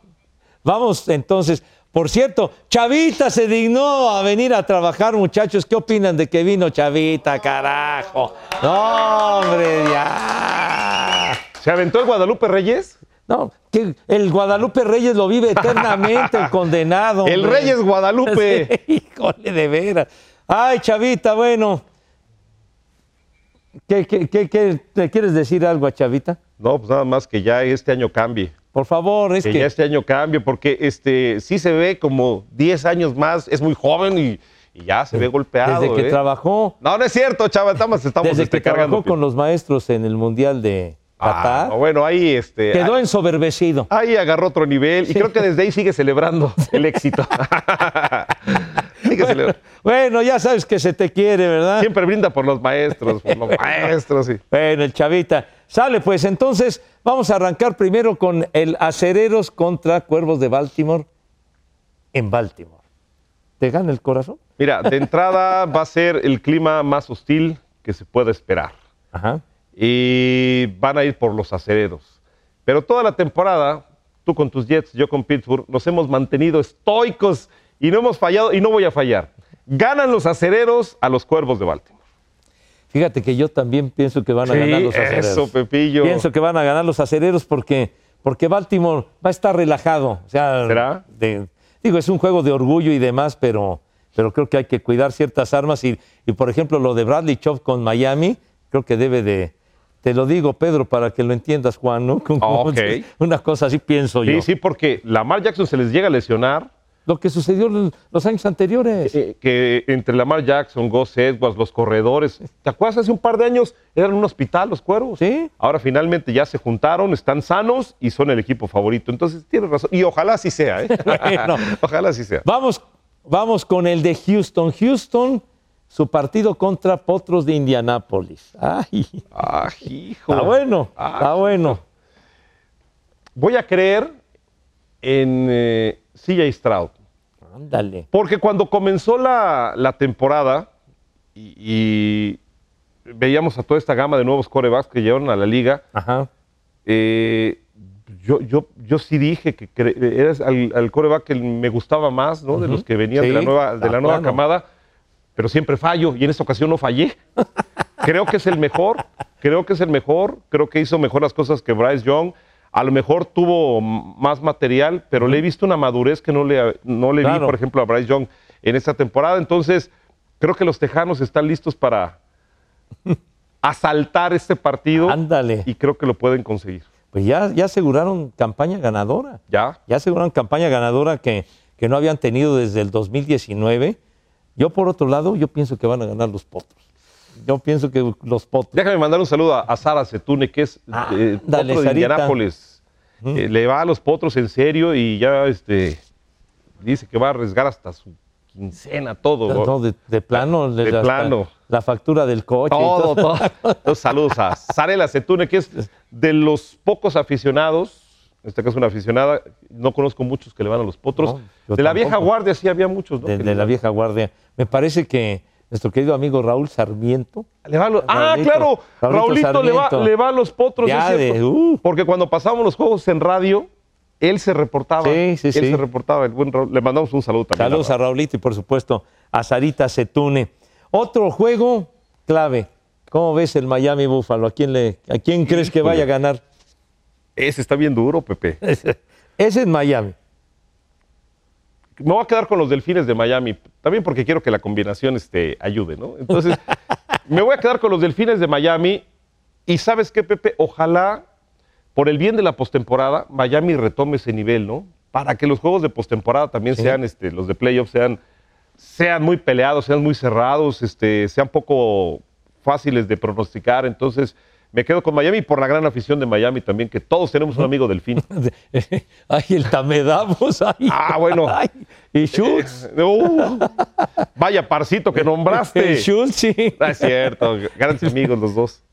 vamos entonces. Por cierto, Chavita se dignó a venir a trabajar, muchachos. ¿Qué opinan de que vino Chavita, carajo? No, hombre, ya. ¿Se aventó el Guadalupe Reyes? No, que el Guadalupe Reyes lo vive eternamente, el condenado. El hombre. Reyes Guadalupe. Sí, híjole, de veras. Ay, Chavita, bueno. ¿Qué, qué, qué, qué- ¿te quieres decir algo a Chavita? No, pues nada más que ya este año cambie. Por favor, es que, que... ya este año cambie, porque este sí se ve como 10 años más, es muy joven y, y ya se ve golpeado. desde que ¿eh? trabajó, No, no es cierto, chava, estamos, estamos desde este, que trabajó cargando. con los maestros en el Mundial de Ah, Qatar, no, bueno, ahí este. quedó ensoberbecido. Ahí agarró otro nivel y creo que desde ahí sigue celebrando el éxito. Bueno, ya sabes que se te quiere, ¿verdad? Siempre brinda por los maestros, por los maestros. sí. Bueno, el Chavita. Sale, pues entonces vamos a arrancar primero con el Acereros contra Cuervos de Baltimore en Baltimore. ¿Te gana el corazón? Mira, de entrada va a ser el clima más hostil que se pueda esperar. Ajá. y van a ir por los acereros. Pero toda la temporada, tú con tus Jets, yo con Pittsburgh, nos hemos mantenido estoicos y no hemos fallado y no voy a fallar. Ganan los acereros a los cuervos de Baltimore. Fíjate que yo también pienso que van a Sí, ganar los acereros. eso, Pepillo. Pienso que van a ganar los acereros porque, porque Baltimore va a estar relajado. O sea, ¿Será? de- digo, es un juego de orgullo y demás, pero, pero creo que hay que cuidar ciertas armas. Y, y, por ejemplo, lo de Bradley Chop con Miami, creo que debe de. Te lo digo, Pedro, para que lo entiendas, Juan, ¿no? Como- Ok. Una cosa así pienso yo. Sí, sí, porque Lamar Jackson se les llega a lesionar. Lo que sucedió en los años anteriores. que entre Lamar Jackson, Gus Edwards, los corredores. ¿Te acuerdas hace un par de años? Eran un hospital los cuervos. Sí. Ahora finalmente ya se juntaron, están sanos y son el equipo favorito. Entonces tienes razón. Y ojalá así sea, ¿eh? Ojalá así sea. Vamos, vamos con el de Houston. Houston, su partido contra Potros de Indianápolis. Ay, Ah, hijo. está bueno, Ah, está bueno. Voy a creer en eh, CJ Stroud. Ándale. Porque cuando comenzó la, la temporada y, y veíamos a toda esta gama de nuevos corebacks que llegaron a la liga, Ajá. eh, yo, yo, yo sí dije que eres al, al coreback que me gustaba más, ¿no? De los que venían de la nueva, de la ah, nueva plano. camada, pero siempre fallo y en esta ocasión no fallé. creo que es el mejor, creo que es el mejor, creo que hizo mejor las cosas que Bryce Young. A lo mejor tuvo más material, pero le he visto una madurez que no le, no le vi, por ejemplo, a Bryce Young en esta temporada. Entonces, creo que los Tejanos están listos para asaltar este partido Ándale. y creo que lo pueden conseguir. Pues ya, ya aseguraron campaña ganadora. ¿Ya? Ya aseguraron campaña ganadora que, que no habían tenido desde el 2019. Yo, por otro lado, yo pienso que van a ganar los potros. Yo pienso que los potros. Déjame mandar un saludo a, a Sara Setune, que es Ah, eh, dale, potro de. Indianápolis. Eh, le va a los potros en serio y ya este, dice que va a arriesgar hasta su quincena, todo. No, de, de plano. De plano. La factura del coche. y Todo, todo. Entonces, saludos a Sarela Setune, que es de los pocos aficionados, en este caso una aficionada, no conozco muchos que le van a los potros. No, de la vieja guardia sí había muchos, ¿no? de, de la vieja guardia. Me parece que nuestro querido amigo Raúl Sarmiento. Le va a los- ah, Raulito, claro, Raulito Raulito le va, le va a los potros. Ya es de- cierto. uh. Porque cuando pasábamos los juegos en radio, él se reportaba. Sí, sí, él sí. se reportaba. El buen Raúl. Le mandamos un saludo también. Saludos a Raúl. Raulito y por supuesto a Sarita Setune. Otro juego clave. ¿Cómo ves el Miami Buffalo? ¿A quién, le, a quién crees que vaya a ganar? Ese está bien duro, Pepe. Ese es Miami. Me voy a quedar con los delfines de Miami, también porque quiero que la combinación este, ayude, ¿no? Entonces, me voy a quedar con los delfines de Miami. Y sabes qué, Pepe, ojalá, por el bien de la postemporada, Miami retome ese nivel, ¿no? Para que los juegos de postemporada también Sí. sean, este, los de playoffs sean, sean muy peleados, sean muy cerrados, este, sean poco fáciles de pronosticar. Entonces, me quedo con Miami por la gran afición de Miami también, que todos tenemos un amigo delfín. Ay, el Tamedamos. Ay, Ah, bueno. ay. Y Schultz. Uh, vaya parcito que nombraste. El Schultz, sí. No es cierto, grandes amigos los dos.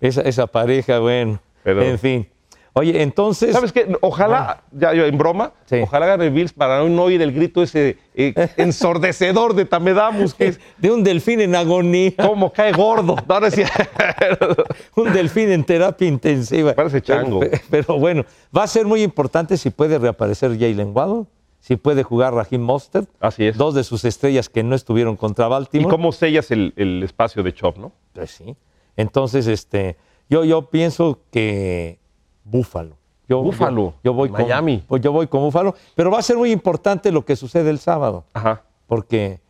Esa, esa pareja, bueno. Pero- En fin. Oye, entonces. ¿Sabes qué? Ojalá, ya yo en broma, Sí. ojalá gane Bills para no oír el grito ese eh, ensordecedor de Tamedamus, que es De un delfín en agonía. como cae gordo. No, no es. Un delfín en terapia intensiva. Parece chango. Pero, pero bueno, va a ser muy importante si puede reaparecer Jalen Waddle, si puede jugar Raheem Mostert. Así es. Dos de sus estrellas que no estuvieron contra ¿Y Baltimore. cómo sellas el, el espacio de Chop, no? Pues sí. Entonces, este, yo, yo pienso que Búfalo. Yo, Búfalo, Yo, yo voy con Miami. pues yo voy con Búfalo, pero va a ser muy importante lo que sucede el sábado, Ajá. porque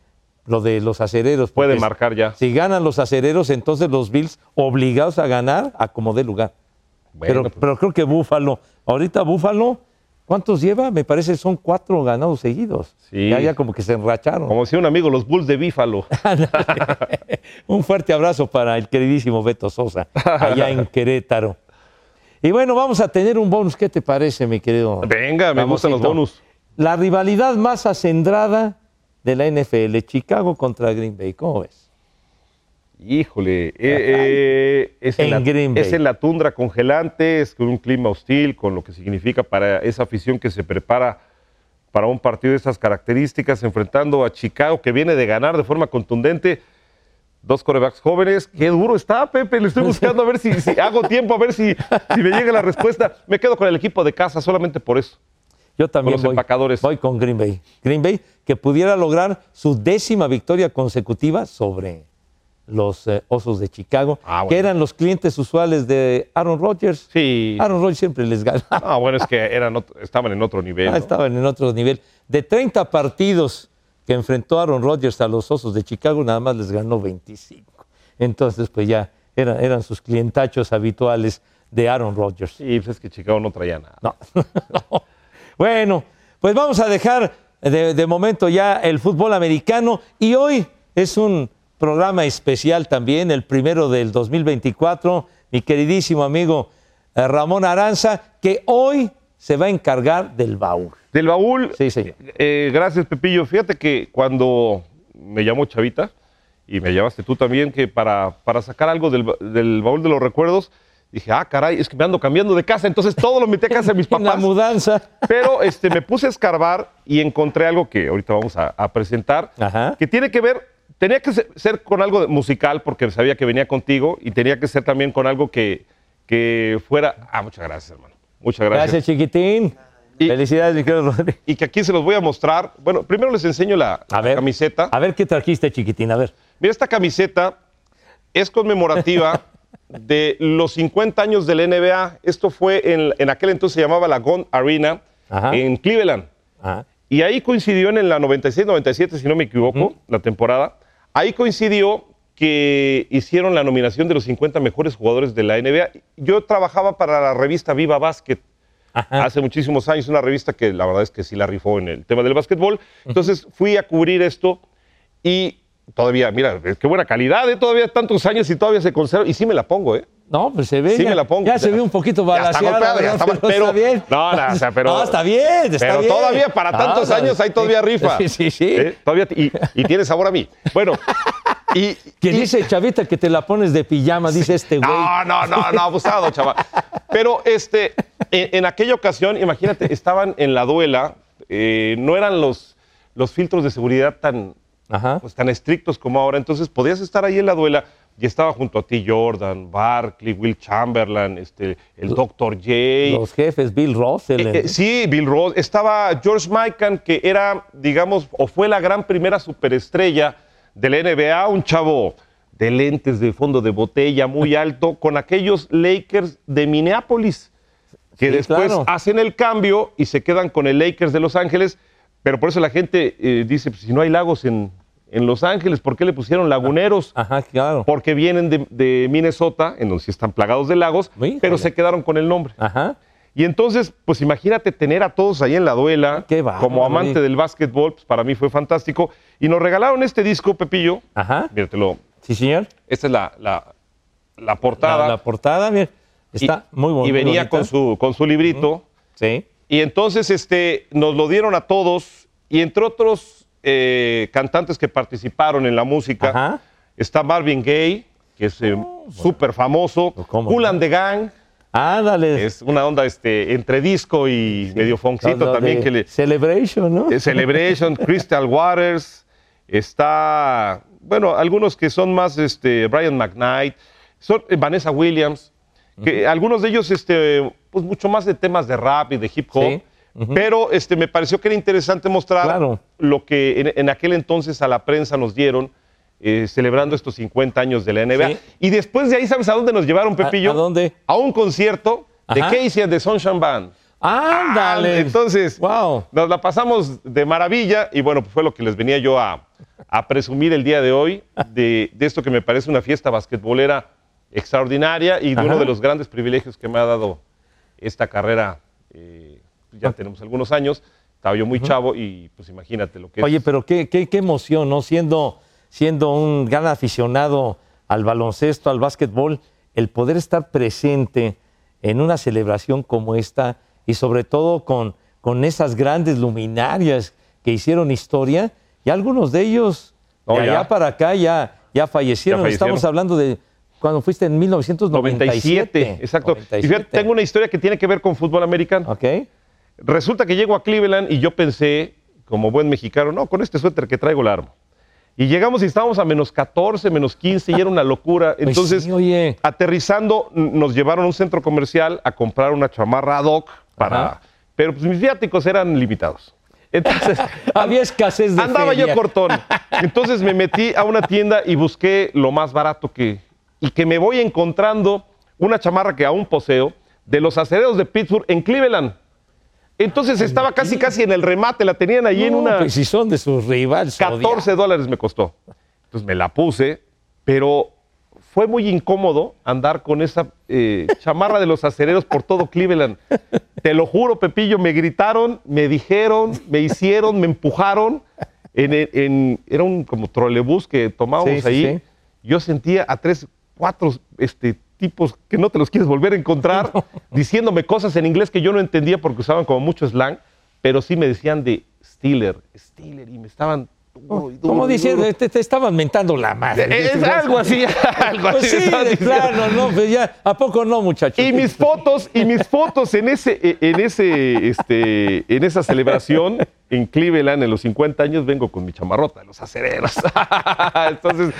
lo de los acereros. Puede marcar ya. Si ganan los acereros, entonces los Bills obligados a ganar a como dé lugar. Bueno, pero, pues, pero creo que Búfalo, ahorita Búfalo, ¿cuántos lleva? Me parece son cuatro ganados seguidos. Sí. Ya, ya como que se enracharon. como decía un amigo, los Bulls de Bífalo. Un fuerte abrazo para el queridísimo Beto Sosa, allá en Querétaro. Y bueno, vamos a tener un bonus. ¿Qué te parece, mi querido? Venga, me gustan los bonus. La rivalidad más acendrada de la NFL, Chicago contra Green Bay. ¿Cómo ves? Híjole, eh, eh, es, en En la, Green Bay. es en la tundra congelante, es con un clima hostil, con lo que significa para esa afición que se prepara para un partido de estas características, enfrentando a Chicago, que viene de ganar de forma contundente. Dos corebacks jóvenes. Qué duro está, Pepe. Le estoy buscando a ver si, si hago tiempo, a ver si, si me llega la respuesta. Me quedo con el equipo de casa solamente por eso. Yo también los voy, empacadores. voy con Green Bay. Green Bay que pudiera lograr su décima victoria consecutiva sobre los eh, Osos de Chicago, Ah, bueno. que eran los clientes usuales de Aaron Rodgers. Sí. Aaron Rodgers siempre les gana. Ah, bueno, es que eran, estaban en otro nivel. Ah, ¿no? estaban en otro nivel. De 30 partidos que enfrentó Aaron Rodgers a los Osos de Chicago, nada más les ganó 25. Entonces, pues ya eran, eran sus clientachos habituales de Aaron Rodgers. Sí, pues es que Chicago no traía nada. No. No. Bueno, pues vamos a dejar de, de momento ya el fútbol americano y hoy es un programa especial también, el primero del 2024, mi queridísimo amigo eh, Ramón Aranza, que hoy se va a encargar del baúl. Del baúl, Sí, señor. eh, gracias Pepillo. Fíjate que cuando me llamó Chavita, y me llamaste tú también, que para, para sacar algo del, del baúl de los recuerdos, dije, ah, caray, es que me ando cambiando de casa, entonces todo lo metí a casa de mis En la papás. mudanza. Pero este, me puse a escarbar y encontré algo que ahorita vamos a, a presentar, Ajá. que tiene que ver, tenía que ser, ser con algo de- musical porque sabía que venía contigo y tenía que ser también con algo que, que fuera... Ah, muchas gracias, hermano. Muchas gracias. Gracias, chiquitín. Y- Felicidades, mi querido Rodri. Y que aquí se los voy a mostrar. Bueno, primero les enseño la, A la ver. camiseta. A ver qué trajiste, chiquitín, a ver. Mira, esta camiseta es conmemorativa de los 50 años del NBA. Esto fue en, en aquel entonces se llamaba la Gond Arena Ajá. en Cleveland. Ajá. Y ahí coincidió en la 96-97, si no me equivoco, la temporada. Ahí coincidió que hicieron la nominación de los 50 mejores jugadores de la NBA. Yo trabajaba para la revista Viva Basket Ajá. hace muchísimos años, una revista que la verdad es que sí la rifó en el tema del básquetbol. Entonces fui a cubrir esto y todavía, mira, qué buena calidad, ¿eh? todavía tantos años y todavía se conserva. Y sí me la pongo, ¿eh? No, pues se ve. Sí ya, me la pongo. Ya se ve un poquito Ya está balanceada. golpeada, ya está- pero- está bien. no, no, o sea, pero- No, está bien, está Pero bien. todavía para tantos años hay todavía rifa. Sí, sí, sí. ¿Eh? Todavía, y, y tiene sabor a mí. Bueno, y... Que y- dice, chavita, que te la pones de pijama, dice este güey. No, no, no, no, abusado, chaval. Pero este, en, en aquella ocasión, imagínate, estaban en la duela, eh, no eran los, los filtros de seguridad tan, Ajá. pues, tan estrictos como ahora, entonces podías estar ahí en la duela, y estaba junto a ti Jordan, Barkley, Will Chamberlain, este, el Dr. J. Los jefes, Bill Russell. Eh, eh, sí, Bill Ross. Estaba George Mikan, que era, digamos, o fue la gran primera superestrella de la NBA, un chavo de lentes de fondo de botella muy alto, con aquellos Lakers de Minneapolis, que Sí, después claro. hacen el cambio y se quedan con el Lakers de Los Ángeles, pero por eso la gente eh, dice, pues, si no hay lagos en, en Los Ángeles, ¿por qué le pusieron laguneros? Ajá, claro. Porque vienen de, de Minnesota, en donde sí están plagados de lagos, Híjole. pero se quedaron con el nombre. Ajá. Y entonces, pues imagínate tener a todos ahí en la duela. Qué como amante del básquetbol, pues para mí fue fantástico. Y nos regalaron este disco, Pepillo. Ajá. Míratelo. Sí, señor. Esta es la, la, portada. la portada, mira, está Y- muy bonita. Y venía con su, con su librito. Sí. Y entonces este, nos lo dieron a todos. Y entre otros eh, cantantes que participaron en la música, Ajá. está Marvin Gaye, que es eh, súper famoso. ¿Cómo Cool and the Gang. Ándale. Es una onda este, entre disco y medio foncito también que le, Celebration, ¿no? Eh, Celebration, Crystal Waters, está, bueno, algunos que son más, este, Brian McKnight, son eh, Vanessa Williams, que algunos de ellos, este, pues mucho más de temas de rap y de hip hop, Sí. pero este, me pareció que era interesante mostrar Claro. lo que en, en aquel entonces a la prensa nos dieron. eh, celebrando estos 50 años de la NBA. Sí. Y después de ahí, ¿sabes a dónde nos llevaron, Pepillo? a dónde? A un concierto de. Casey and the Sunshine Band. Ándale. Ah, Entonces, Wow. nos la pasamos de maravilla y bueno, pues fue lo que les venía yo a, a presumir el día de hoy, de, de esto que me parece una fiesta basquetbolera extraordinaria y de Ajá. uno de los grandes privilegios que me ha dado esta carrera. eh, ya tenemos algunos años, estaba yo muy chavo y pues imagínate lo que Oye, es. pero qué, qué, qué emoción, ¿no? Siendo, siendo un gran aficionado al baloncesto, al básquetbol, el poder estar presente en una celebración como esta y sobre todo con, con esas grandes luminarias que hicieron historia y algunos de ellos No, de ya. allá para acá ya, ya fallecieron. Ya fallecieron. Estamos hablando de cuando fuiste en 1997. 97, exacto. Y 97. fíjate, tengo una historia que tiene que ver con fútbol americano. Ok. Resulta que llego a Cleveland y yo pensé, como buen mexicano, no, con este suéter que traigo la armo. Y llegamos y estábamos a menos 14, menos 15 y era una locura. Pues Entonces, sí, aterrizando, nos llevaron a un centro comercial a comprar una chamarra ad hoc para... Ajá. Pero pues mis viáticos eran limitados. Entonces, Había escasez de andaba yo cortón. Entonces me metí a una tienda y busqué lo más barato que... Y que me voy encontrando una chamarra que aún poseo de los acereros de Pittsburgh en Cleveland. Entonces estaba casi casi en el remate, la tenían ahí en una... pues si son de sus rivales. 14 dólares me costó. Entonces me la puse, pero fue muy incómodo andar con esa eh, chamarra de los acereros por todo Cleveland. Te lo juro, Pepillo, me gritaron, me dijeron, me hicieron, me empujaron. En, en- era un como trolebús que tomábamos Sí, ahí. sí. Yo sentía a tres, cuatro este, tipos que no te los quieres volver a encontrar, diciéndome cosas en inglés que yo no entendía porque usaban como mucho slang, pero sí me decían de Steeler, Steeler, y me estaban duro y duro Como y diciendo, te, te estaban mentando la madre. Es algo así, algo Pues así. sí, de plano, no, pues ya, ¿a poco no, muchachos? Y mis fotos, y mis fotos en ese, en ese, este, en esa celebración en Cleveland en los 50 años vengo con mi chamarrota de los acereros. Entonces,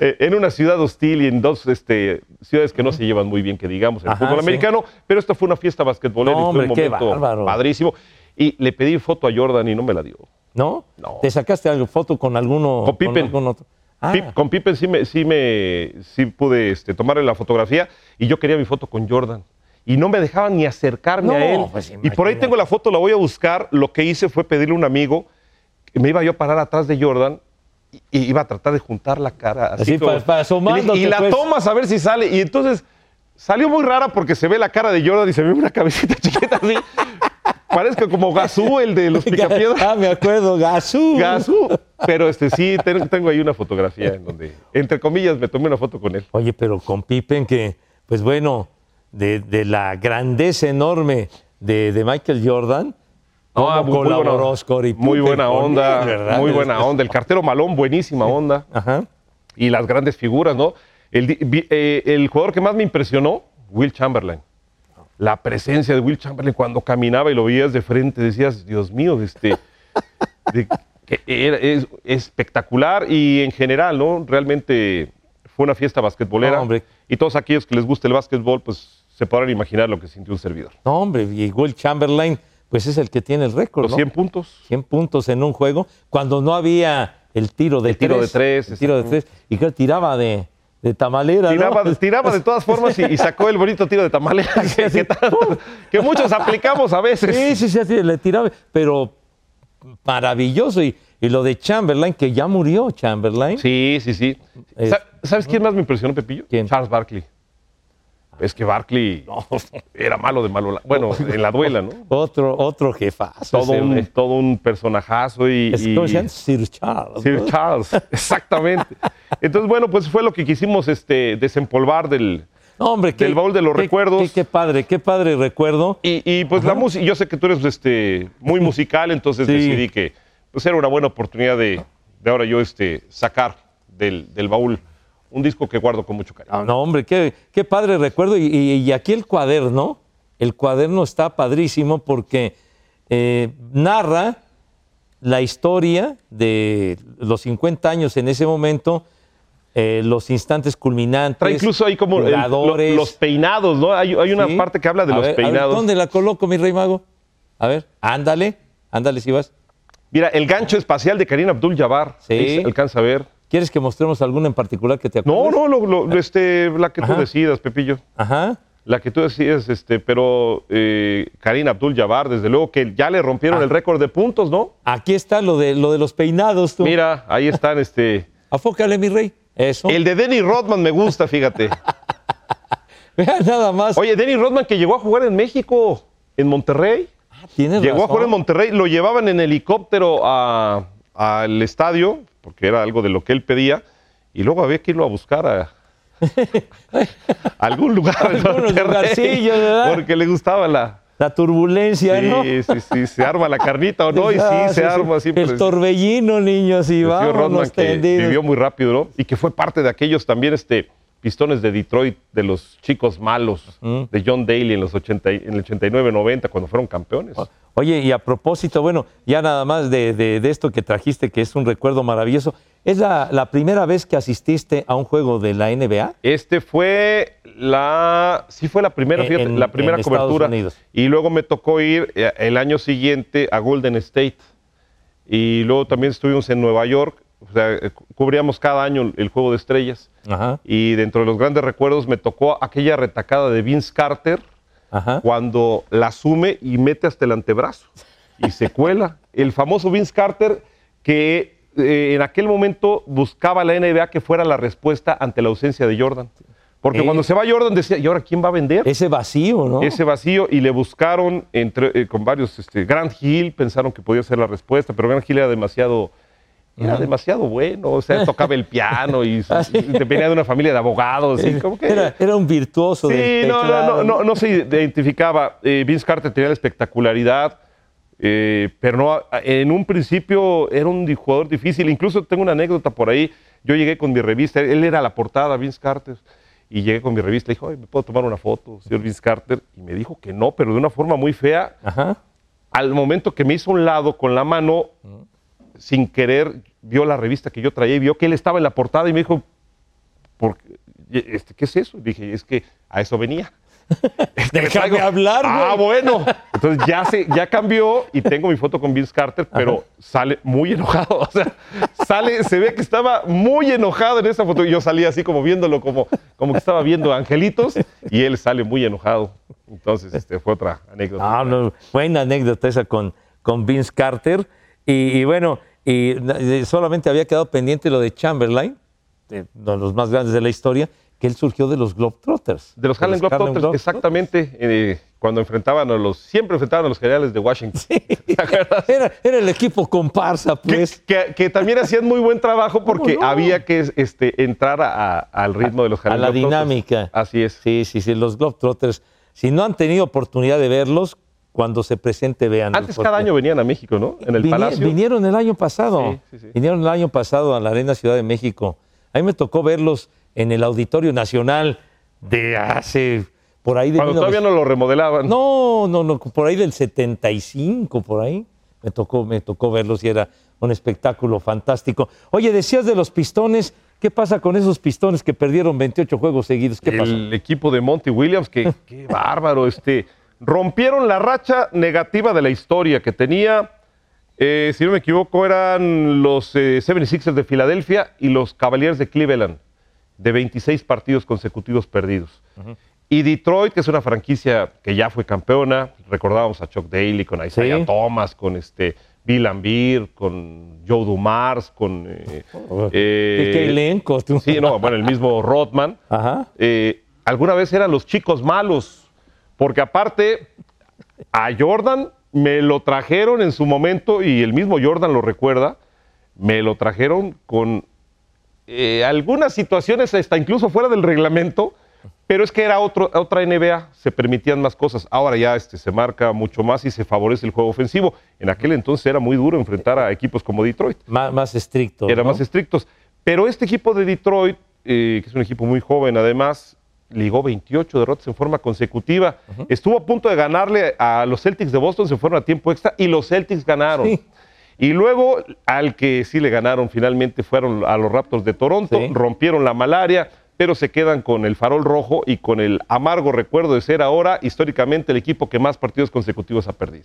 eh, en una ciudad hostil y en dos este, ciudades que no se llevan muy bien, que digamos, en el Ajá, fútbol sí. americano, pero esto fue una fiesta basquetbolera No, y fue un hombre, momento padrísimo. Y le pedí foto a Jordan y no me la dio. ¿No? No. ¿Te sacaste algo, foto con alguno? Con Pippen. algún otro? Ah, Pip- con Pippen sí, me, sí, me, sí pude este, tomarle la fotografía y yo quería mi foto con Jordan. Y no me dejaban ni acercarme No, a él. pues y por ahí tengo la foto, la voy a buscar. Lo que hice fue pedirle a un amigo, que me iba yo a parar atrás de Jordan y, iba a tratar de juntar la cara. Así, Así, como- pa- pa- y, asomándote, y la pues. tomas a ver si sale. Y entonces salió muy rara porque se ve la cara de Jordan y se ve una cabecita chiquita así. Parezca como Gazú, el de los picapiedras. ah, me acuerdo, Gazú. Gazú. Pero este sí, ten- tengo ahí una fotografía en donde, entre comillas, me tomé una foto con él. Oye, pero con Pippen, que, pues bueno, de, de la grandeza enorme de, de Michael Jordan, ¿cómo Ah, muy- colaboró buena- Muy onda, muy buena onda. El cartero malón, buenísima onda. Ajá. Y las grandes figuras, ¿no? El, eh, el jugador que más me impresionó, Will Chamberlain. La presencia de Will Chamberlain cuando caminaba y lo veías de frente, decías, Dios mío, este, de- que era- es espectacular y en general, ¿no? Realmente fue una fiesta basquetbolera. No, hombre. Y todos aquellos que les guste el básquetbol, pues se podrán imaginar lo que sintió un servidor. No, hombre, y Will Chamberlain, pues es el que tiene el récord, Los ¿no? 100 puntos. 100 puntos en un juego, cuando no había el tiro de El tiro tres. de tres, El tiro de tres. Y que tiraba de, de tamalera. Tiraba, de- tiraba de todas formas y, y sacó el bonito tiro de tamalera que, que tanto- que muchos aplicamos a veces. Sí, sí, sí, le tiraba, pero maravilloso. Y, y lo de Chamberlain, que ya murió Chamberlain. Sí, sí, sí. Es- Sa- ¿Sabes quién más me impresionó, Pepillo? ¿Quién? Charles Barkley. Es que Barkley era malo de malo. Bueno, en la duela, ¿no? Otro, otro jefazo. Todo ese un, güey. todo un personajazo y... Es. Sir Charles. Sir ¿no? Charles, exactamente. Entonces, bueno, pues fue lo que quisimos este, desempolvar del... No, hombre, Del baúl de los qué- recuerdos. Qué, qué padre, qué padre recuerdo. Y, y, pues la música, yo sé que tú eres este, muy musical, entonces Sí. decidí que pues, era una buena oportunidad de, de ahora yo este, sacar del, del baúl un disco que guardo con mucho cariño. No, no, hombre, qué, qué padre recuerdo. Y, y- y aquí el cuaderno, el cuaderno está padrísimo porque eh, narra la historia de los 50 años en ese momento, eh, los instantes culminantes. Trae incluso ahí como el- lo- jugadores. los peinados, ¿no? Hay, hay una Sí. parte que habla de A los ver, a ver, peinados. ¿Dónde la coloco, mi rey mago? A ver, ándale, ándale si vas. Mira, el gancho espacial de Karina Abdul Jabbar. Sí. Alcanza a ver. ¿Quieres que mostremos alguna en particular que te No, acuerdes? no, lo- lo- este, la que tú decidas, Pepillo. Ajá. La que tú decidas, este, pero eh, Abdul Jabbar, desde luego que ya le rompieron Ah. el récord de puntos, ¿no? Aquí está lo de, lo de los peinados, tú. Mira, ahí están, este. Afócale, mi rey. Eso. El de Denny Rodman me gusta, fíjate. Vea nada más. Oye, Denny Rodman que llegó a jugar en México, en Monterrey. Tienes Llegó a jugar en Monterrey, lo llevaban en helicóptero a- al estadio, porque era algo de lo que él pedía, y luego había que irlo a buscar a, a algún lugar ¿verdad? porque le gustaba la... La turbulencia, ¿no? Sí, sí, sí, se arma la carnita o no, y sí, Ah, se arma siempre. El torbellino, niños, y vamos que vivió muy rápido, ¿no? Y que fue parte de aquellos también este, pistones de Detroit, de los chicos malos, de John Daly en los 80, y- en el 89-90, cuando fueron campeones. Oye, y a propósito, bueno, ya nada más de, de- de esto que trajiste, que es un recuerdo maravilloso, ¿es la, la primera vez que asististe a un juego de la NBA? Este fue la, sí fue la primera, En- fíjate, en- la primera en cobertura. Unidos. Y luego me tocó ir eh, el año siguiente a Golden State. Y luego también estuvimos en Nueva York. O sea, eh, cu- cubríamos cada año el juego de estrellas. Ajá, Y dentro de los grandes recuerdos me tocó aquella retacada de Vince Carter ajá. cuando la asume y mete hasta el antebrazo y se cuela. El famoso Vince Carter que eh, en aquel momento buscaba la NBA que fuera la respuesta ante la ausencia de Jordan. Porque Eh. cuando se va Jordan decía, ¿y ahora quién va a vender? Ese vacío, ¿no? Ese vacío y le buscaron entre, eh, con varios, este, Grant Hill, pensaron que podía ser la respuesta, pero Grant Hill era demasiado, era demasiado bueno, o sea, tocaba el piano y, Ah, y venía de una familia de abogados. y como que- era, era un virtuoso Sí, del no, no, no, no, no se identificaba. Eh, Vince Carter tenía la espectacularidad, eh, pero no, en un principio era un jugador difícil. Incluso tengo una anécdota por ahí. Yo llegué con mi revista, él era la portada, Vince Carter, y llegué con mi revista y dijo, "Ay, ¿me puedo tomar una foto, señor Vince Carter? Y me dijo que no, pero de una forma muy fea. Ajá. Al momento que me hizo un lado con la mano, sin querer, vio la revista que yo traía y vio que él estaba en la portada y me dijo, ¿por qué, este, ¿qué es eso? Dije, es que a eso venía. Me Déjame hablar, Ah, güey. bueno. Entonces ya, se, ya cambió y tengo mi foto con Vince Carter, pero sale muy enojado. O sea, sale, se ve que estaba muy enojado en esa foto. Y yo salí así como viéndolo, como, como que estaba viendo angelitos, y él sale muy enojado. Entonces, este, fue otra anécdota. Ah, no, buena anécdota esa con, con Vince Carter. Y, y bueno, y solamente había quedado pendiente lo de Chamberlain, de, de los más grandes de la historia, que él surgió de los Globetrotters. De los Harlem Globetrotters, exactamente, eh, cuando enfrentaban a los, siempre enfrentaban a los generales de Washington. ¿Te acuerdas? Era, era el equipo comparsa, pues. que- que también hacían muy buen trabajo porque no? había que este, entrar a- a- al ritmo de los a Harlem la Globetrotters. dinámica. Así es. Sí, sí, sí, los Globetrotters. Si no han tenido oportunidad de verlos, cuando se presente, vean. Antes cada año venían a México, ¿no? En el Palacio. Vinieron el año pasado. Sí, sí, sí. Vinieron el año pasado a la Arena Ciudad de México. A mí me tocó verlos en el Auditorio Nacional de hace, por ahí de... Cuando 1900. todavía no lo remodelaban. No, no, no, por ahí del 75, por ahí. Me tocó, me tocó verlos y era un espectáculo fantástico. Oye, decías de los pistones ¿Qué pasa con esos pistones que perdieron 28 juegos seguidos? ¿Qué pasó? el equipo de Monty Williams, que qué bárbaro, este, rompieron la racha negativa de la historia que tenía, eh, si no me equivoco, eran los eh, 76ers de Filadelfia y los Cavaliers de Cleveland, de 26 partidos consecutivos perdidos. Y Detroit, que es una franquicia que ya fue campeona, recordábamos a Chuck Daly, con Isaiah Sí. Thomas, con este Bill Ambir, con Joe Dumars, con... eh, ¿Qué, qué eh, elenco, tú? Sí, no, bueno, el mismo Rodman. Ajá. Eh, alguna vez eran los chicos malos, porque aparte a Jordan me lo trajeron en su momento y el mismo Jordan lo recuerda, me lo trajeron con eh, algunas situaciones hasta incluso fuera del reglamento, pero es que era otro, otra NBA, se permitían más cosas. Ahora ya este, se marca mucho más y se favorece el juego ofensivo. En aquel entonces era muy duro enfrentar a equipos como Detroit Más, más estricto. eran ¿no? más estrictos. Pero este equipo de Detroit, eh, que es un equipo muy joven además, ligó 28 derrotas en forma consecutiva. Estuvo a punto de ganarle a los Celtics de Boston, se fueron a tiempo extra y los Celtics ganaron. Sí. Y luego al que sí le ganaron finalmente fueron a los Raptors de Toronto, Sí. rompieron la malaria, pero se quedan con el farol rojo y con el amargo recuerdo de ser ahora históricamente el equipo que más partidos consecutivos ha perdido.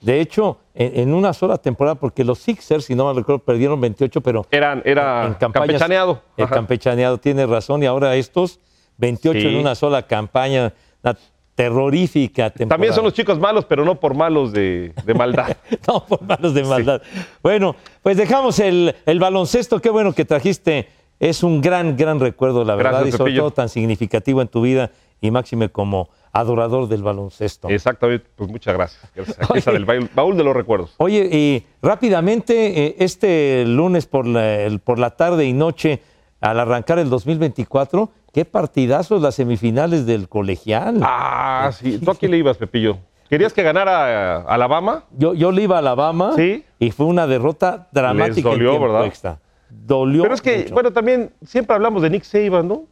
De hecho, en, en una sola temporada, porque los Sixers, si no me recuerdo, perdieron 28, pero Eran, era en campañas- campechaneado. El Ajá. campechaneado tiene razón, y ahora estos 28 Sí. en una sola campaña, una terrorífica temporada. También son los chicos malos, pero no por malos de, de maldad. No, por malos de maldad. Bueno, pues dejamos el, el baloncesto. Qué bueno que trajiste. Es un gran, gran recuerdo, la verdad, Gracias, y sobre Pepillo. todo tan significativo en tu vida y máxime como adorador del baloncesto. Exactamente, pues muchas gracias. Gracias. Aquí está del baúl, baúl de los recuerdos. Oye, y rápidamente, eh, este lunes por la, el- por la tarde y noche, al arrancar el 2024, qué partidazos las semifinales del colegial. Ah, sí. ¿Tú a quién le ibas, Pepillo? ¿Querías que ganara eh, Alabama? Yo, yo le iba a Alabama Sí. y fue una derrota dramática dolió, en tiempo ¿verdad? extra. Dolió Pero es que, mucho. bueno, también siempre hablamos de Nick Saban, ¿no?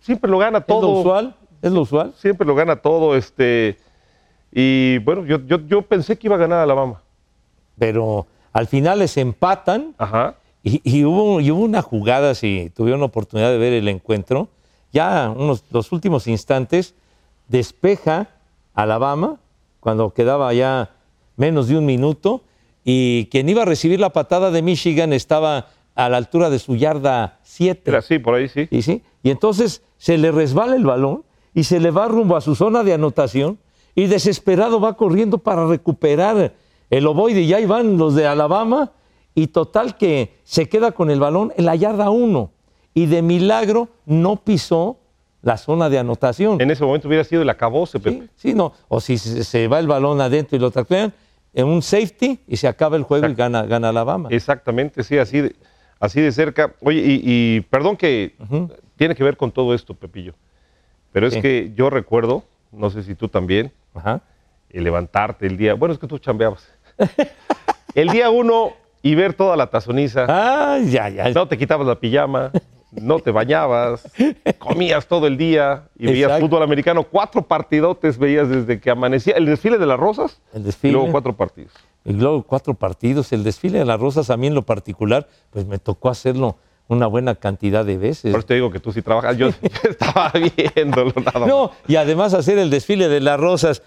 Siempre lo gana ¿Es lo todo. usual? ¿Es lo usual? Siempre lo gana todo. Este, y bueno, yo, yo, yo pensé que iba a ganar Alabama. Pero al final les empatan Ajá. Y, y hubo, y hubo una jugada, si tuvieron la oportunidad de ver el encuentro, ya unos, los últimos instantes, despeja Alabama cuando quedaba ya menos de un minuto y quien iba a recibir la patada de Michigan estaba a la altura de su yarda 7. Era así, por ahí sí. ¿Y, sí? y entonces se le resbala el balón y se le va rumbo a su zona de anotación y desesperado va corriendo para recuperar el ovoide y ahí van los de Alabama y total que se queda con el balón en la yarda 1 y de milagro no pisó la zona de anotación. En ese momento hubiera sido el acabose, Pepe. Sí, sí, no. O si se, va el balón adentro y lo taclean, en un safety y se acaba el juego y gana, gana Alabama. Exactamente, sí, así de, así de cerca. Oye, y, y perdón que tiene que ver con todo esto, Pepillo, pero es Sí. que yo recuerdo, no sé si tú también, Ajá. el levantarte el día, bueno, es que tú chambeabas. el día uno y ver toda la tazoniza, Ah, ya, ya. no te quitabas la pijama, no te bañabas, comías todo el día y veías Exacto. fútbol americano, cuatro partidotes veías desde que amanecía, el desfile de las rosas, El y desfile. luego cuatro partidos. Y luego cuatro partidos. El desfile de las rosas, a mí en lo particular, pues me tocó hacerlo una buena cantidad de veces. Por eso te digo que tú sí trabajas, yo, yo estaba viéndolo nada más. No, y además hacer el desfile de las rosas.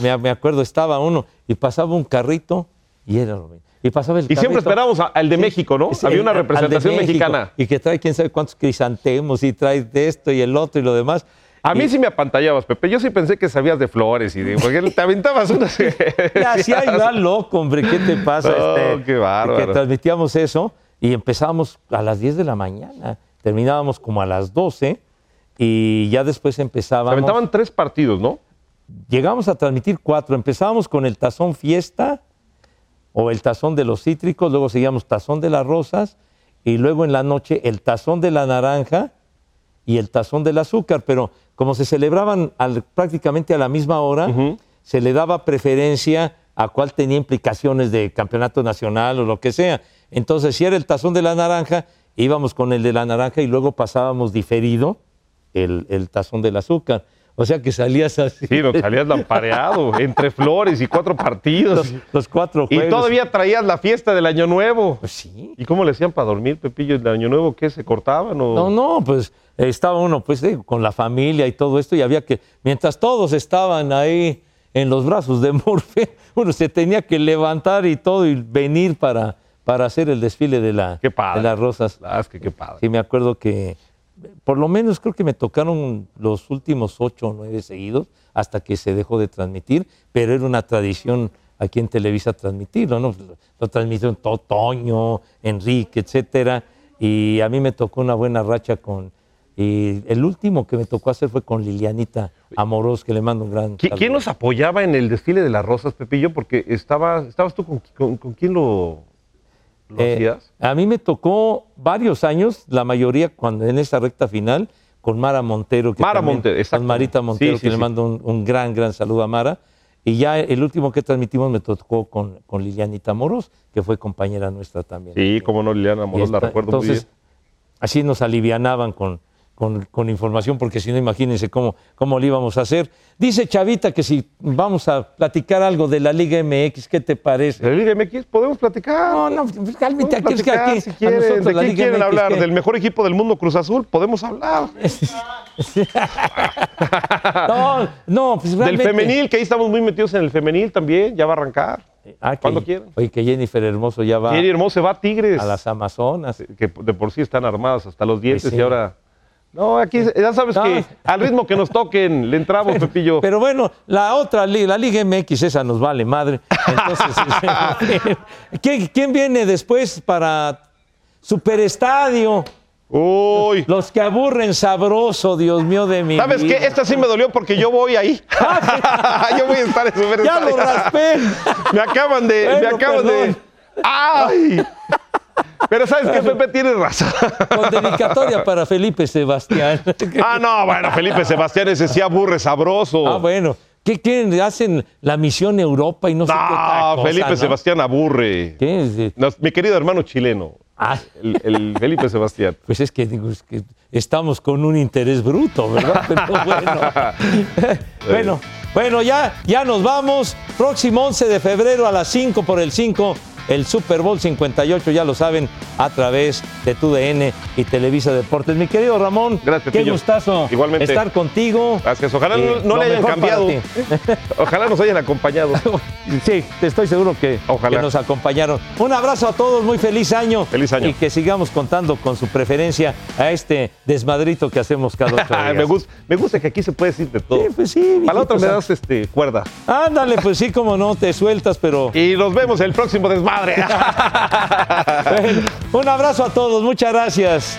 Me, me acuerdo, estaba uno y pasaba un carrito y era lo mismo. Y pasaba el Y siempre carrito. a- al de México, ¿no? Sí, Había una representación México, mexicana. Y que trae quién sabe cuántos crisantemos y trae de esto y el otro y lo demás. A mí Y- sí me apantallabas, Pepe. Yo sí pensé que sabías de flores y de. Porque te aventabas unas. Ya, sí, ahí va loco, hombre, ¿qué te pasa? Oh, Este, qué bárbaro. Que transmitíamos eso y empezábamos a las 10 de la mañana, terminábamos como a las 12 y ya después Se empezábamos. aventaban tres partidos, ¿no? Llegamos a transmitir cuatro, empezábamos con el tazón fiesta o el tazón de los cítricos, luego seguíamos tazón de las rosas y luego en la noche el tazón de la naranja y el tazón del azúcar, pero como se celebraban al- prácticamente a la misma hora, se le daba preferencia a cuál tenía implicaciones de campeonato nacional o lo que sea. Entonces, si era el tazón de la naranja, íbamos con el de la naranja y luego pasábamos diferido el, el tazón del azúcar. O sea que salías así. Sí, no, salías lampareado, entre flores y cuatro partidos. Los, los cuatro y juegos. todavía traías la fiesta del Año Nuevo. Pues sí. ¿Y cómo le hacían para dormir, Pepillo? ¿El Año Nuevo qué? ¿Se cortaban o...? No, no, pues estaba uno pues con la familia y todo esto y había que, mientras todos estaban ahí en los brazos de Morfe, uno se tenía que levantar y todo y venir para, para hacer el desfile de, la, Qué padre. de las rosas. Es que qué padre. Sí, me acuerdo que por lo menos creo que me tocaron los últimos ocho o nueve seguidos hasta que se dejó de transmitir, pero era una tradición aquí en Televisa transmitirlo, ¿no? Lo transmitieron Toño, Enrique, etcétera, y a mí me tocó una buena racha con y el último que me tocó hacer fue con Lilianita Amorós, que le mando un gran ¿Qui- ¿Quién saludo. nos apoyaba en el desfile de las rosas, Pepillo? Porque estaba, estabas tú con, con- con quién lo, lo Eh, hacías. a mí me tocó varios años, la mayoría cuando en esa recta final, con Mara Montero. Que Mara también- Montero, Con exactamente. Marita Montero, Sí, sí, que le mando un, un gran, gran saludo a Mara. Y ya el último que transmitimos me tocó con, con Lilianita Moros, que fue compañera nuestra también. Sí, cómo no, Liliana Moros, la recuerdo entonces, muy bien. así nos alivianaban con, con, con información, porque si no, imagínense cómo, cómo lo íbamos a hacer. Dice Chavita que si vamos a platicar algo de la Liga MX, ¿qué te parece? ¿De la Liga MX podemos platicar? No, no, pues, cálmate, aquí es que aquí si quieren. nosotros ¿De la qué Liga quieren MX, hablar? ¿qué? ¿Del mejor equipo del mundo, Cruz Azul? Podemos hablar. No, no, pues Del realmente. femenil, que ahí estamos muy metidos en el femenil también, ya va a arrancar. Ah, que- Cuando quieran. Oye, que Jennifer Hermoso ya va Jenny Hermoso se va a Tigres, a las Amazonas. que de por sí están armadas hasta los dientes Pues sí. y ahora... No, aquí ya sabes No. que al ritmo que nos toquen le entramos, Pepillo. Pero bueno, la otra la Liga MX, esa nos vale madre. Entonces, ¿quién, quién viene después para Superestadio? Uy. Los que aburren sabroso, Dios mío de mi ¿Sabes vida. qué? Esta sí me dolió porque yo voy ahí. yo voy a estar en Super Ya lo raspé. Me acaban de. me acaban de. ¡Ay! Pero ¿sabes qué, Pepe? Tienes razón. Con dedicatoria para Felipe Sebastián. Ah, no, bueno, Felipe Sebastián ese sí aburre sabroso. Ah, bueno. ¿Qué quieren? Hacen la misión Europa y no sé qué otra No, cosa, Felipe ¿no? Sebastián aburre. ¿Qué? Es mi querido hermano chileno, Ah, el, el Felipe Sebastián. pues es que, digo, es que estamos con un interés bruto, ¿verdad? Pero bueno. bueno, bueno, ya, ya nos vamos. Próximo 11 de febrero a las 5 por el 5, el Super Bowl 58, ya lo saben, a través de TUDN y Televisa Deportes. Mi querido Ramón, Gracias, qué gustazo Igualmente. estar contigo. Gracias. Ojalá Eh, no, le hayan mejor para cambiado. Ojalá nos hayan acompañado. Sí, te estoy seguro que, Ojalá. que nos acompañaron. Un abrazo a todos, muy feliz año. Feliz año. Y que sigamos contando con su preferencia a este desmadrito que hacemos cada ocho días. me, gusta, me gusta que aquí se puede decir de todo. Sí, pues sí. Para la otra me das este, cuerda. Ándale, pues sí, como no, te sueltas, pero... Y nos vemos el próximo desmadre. Bueno, un abrazo a todos, muchas gracias.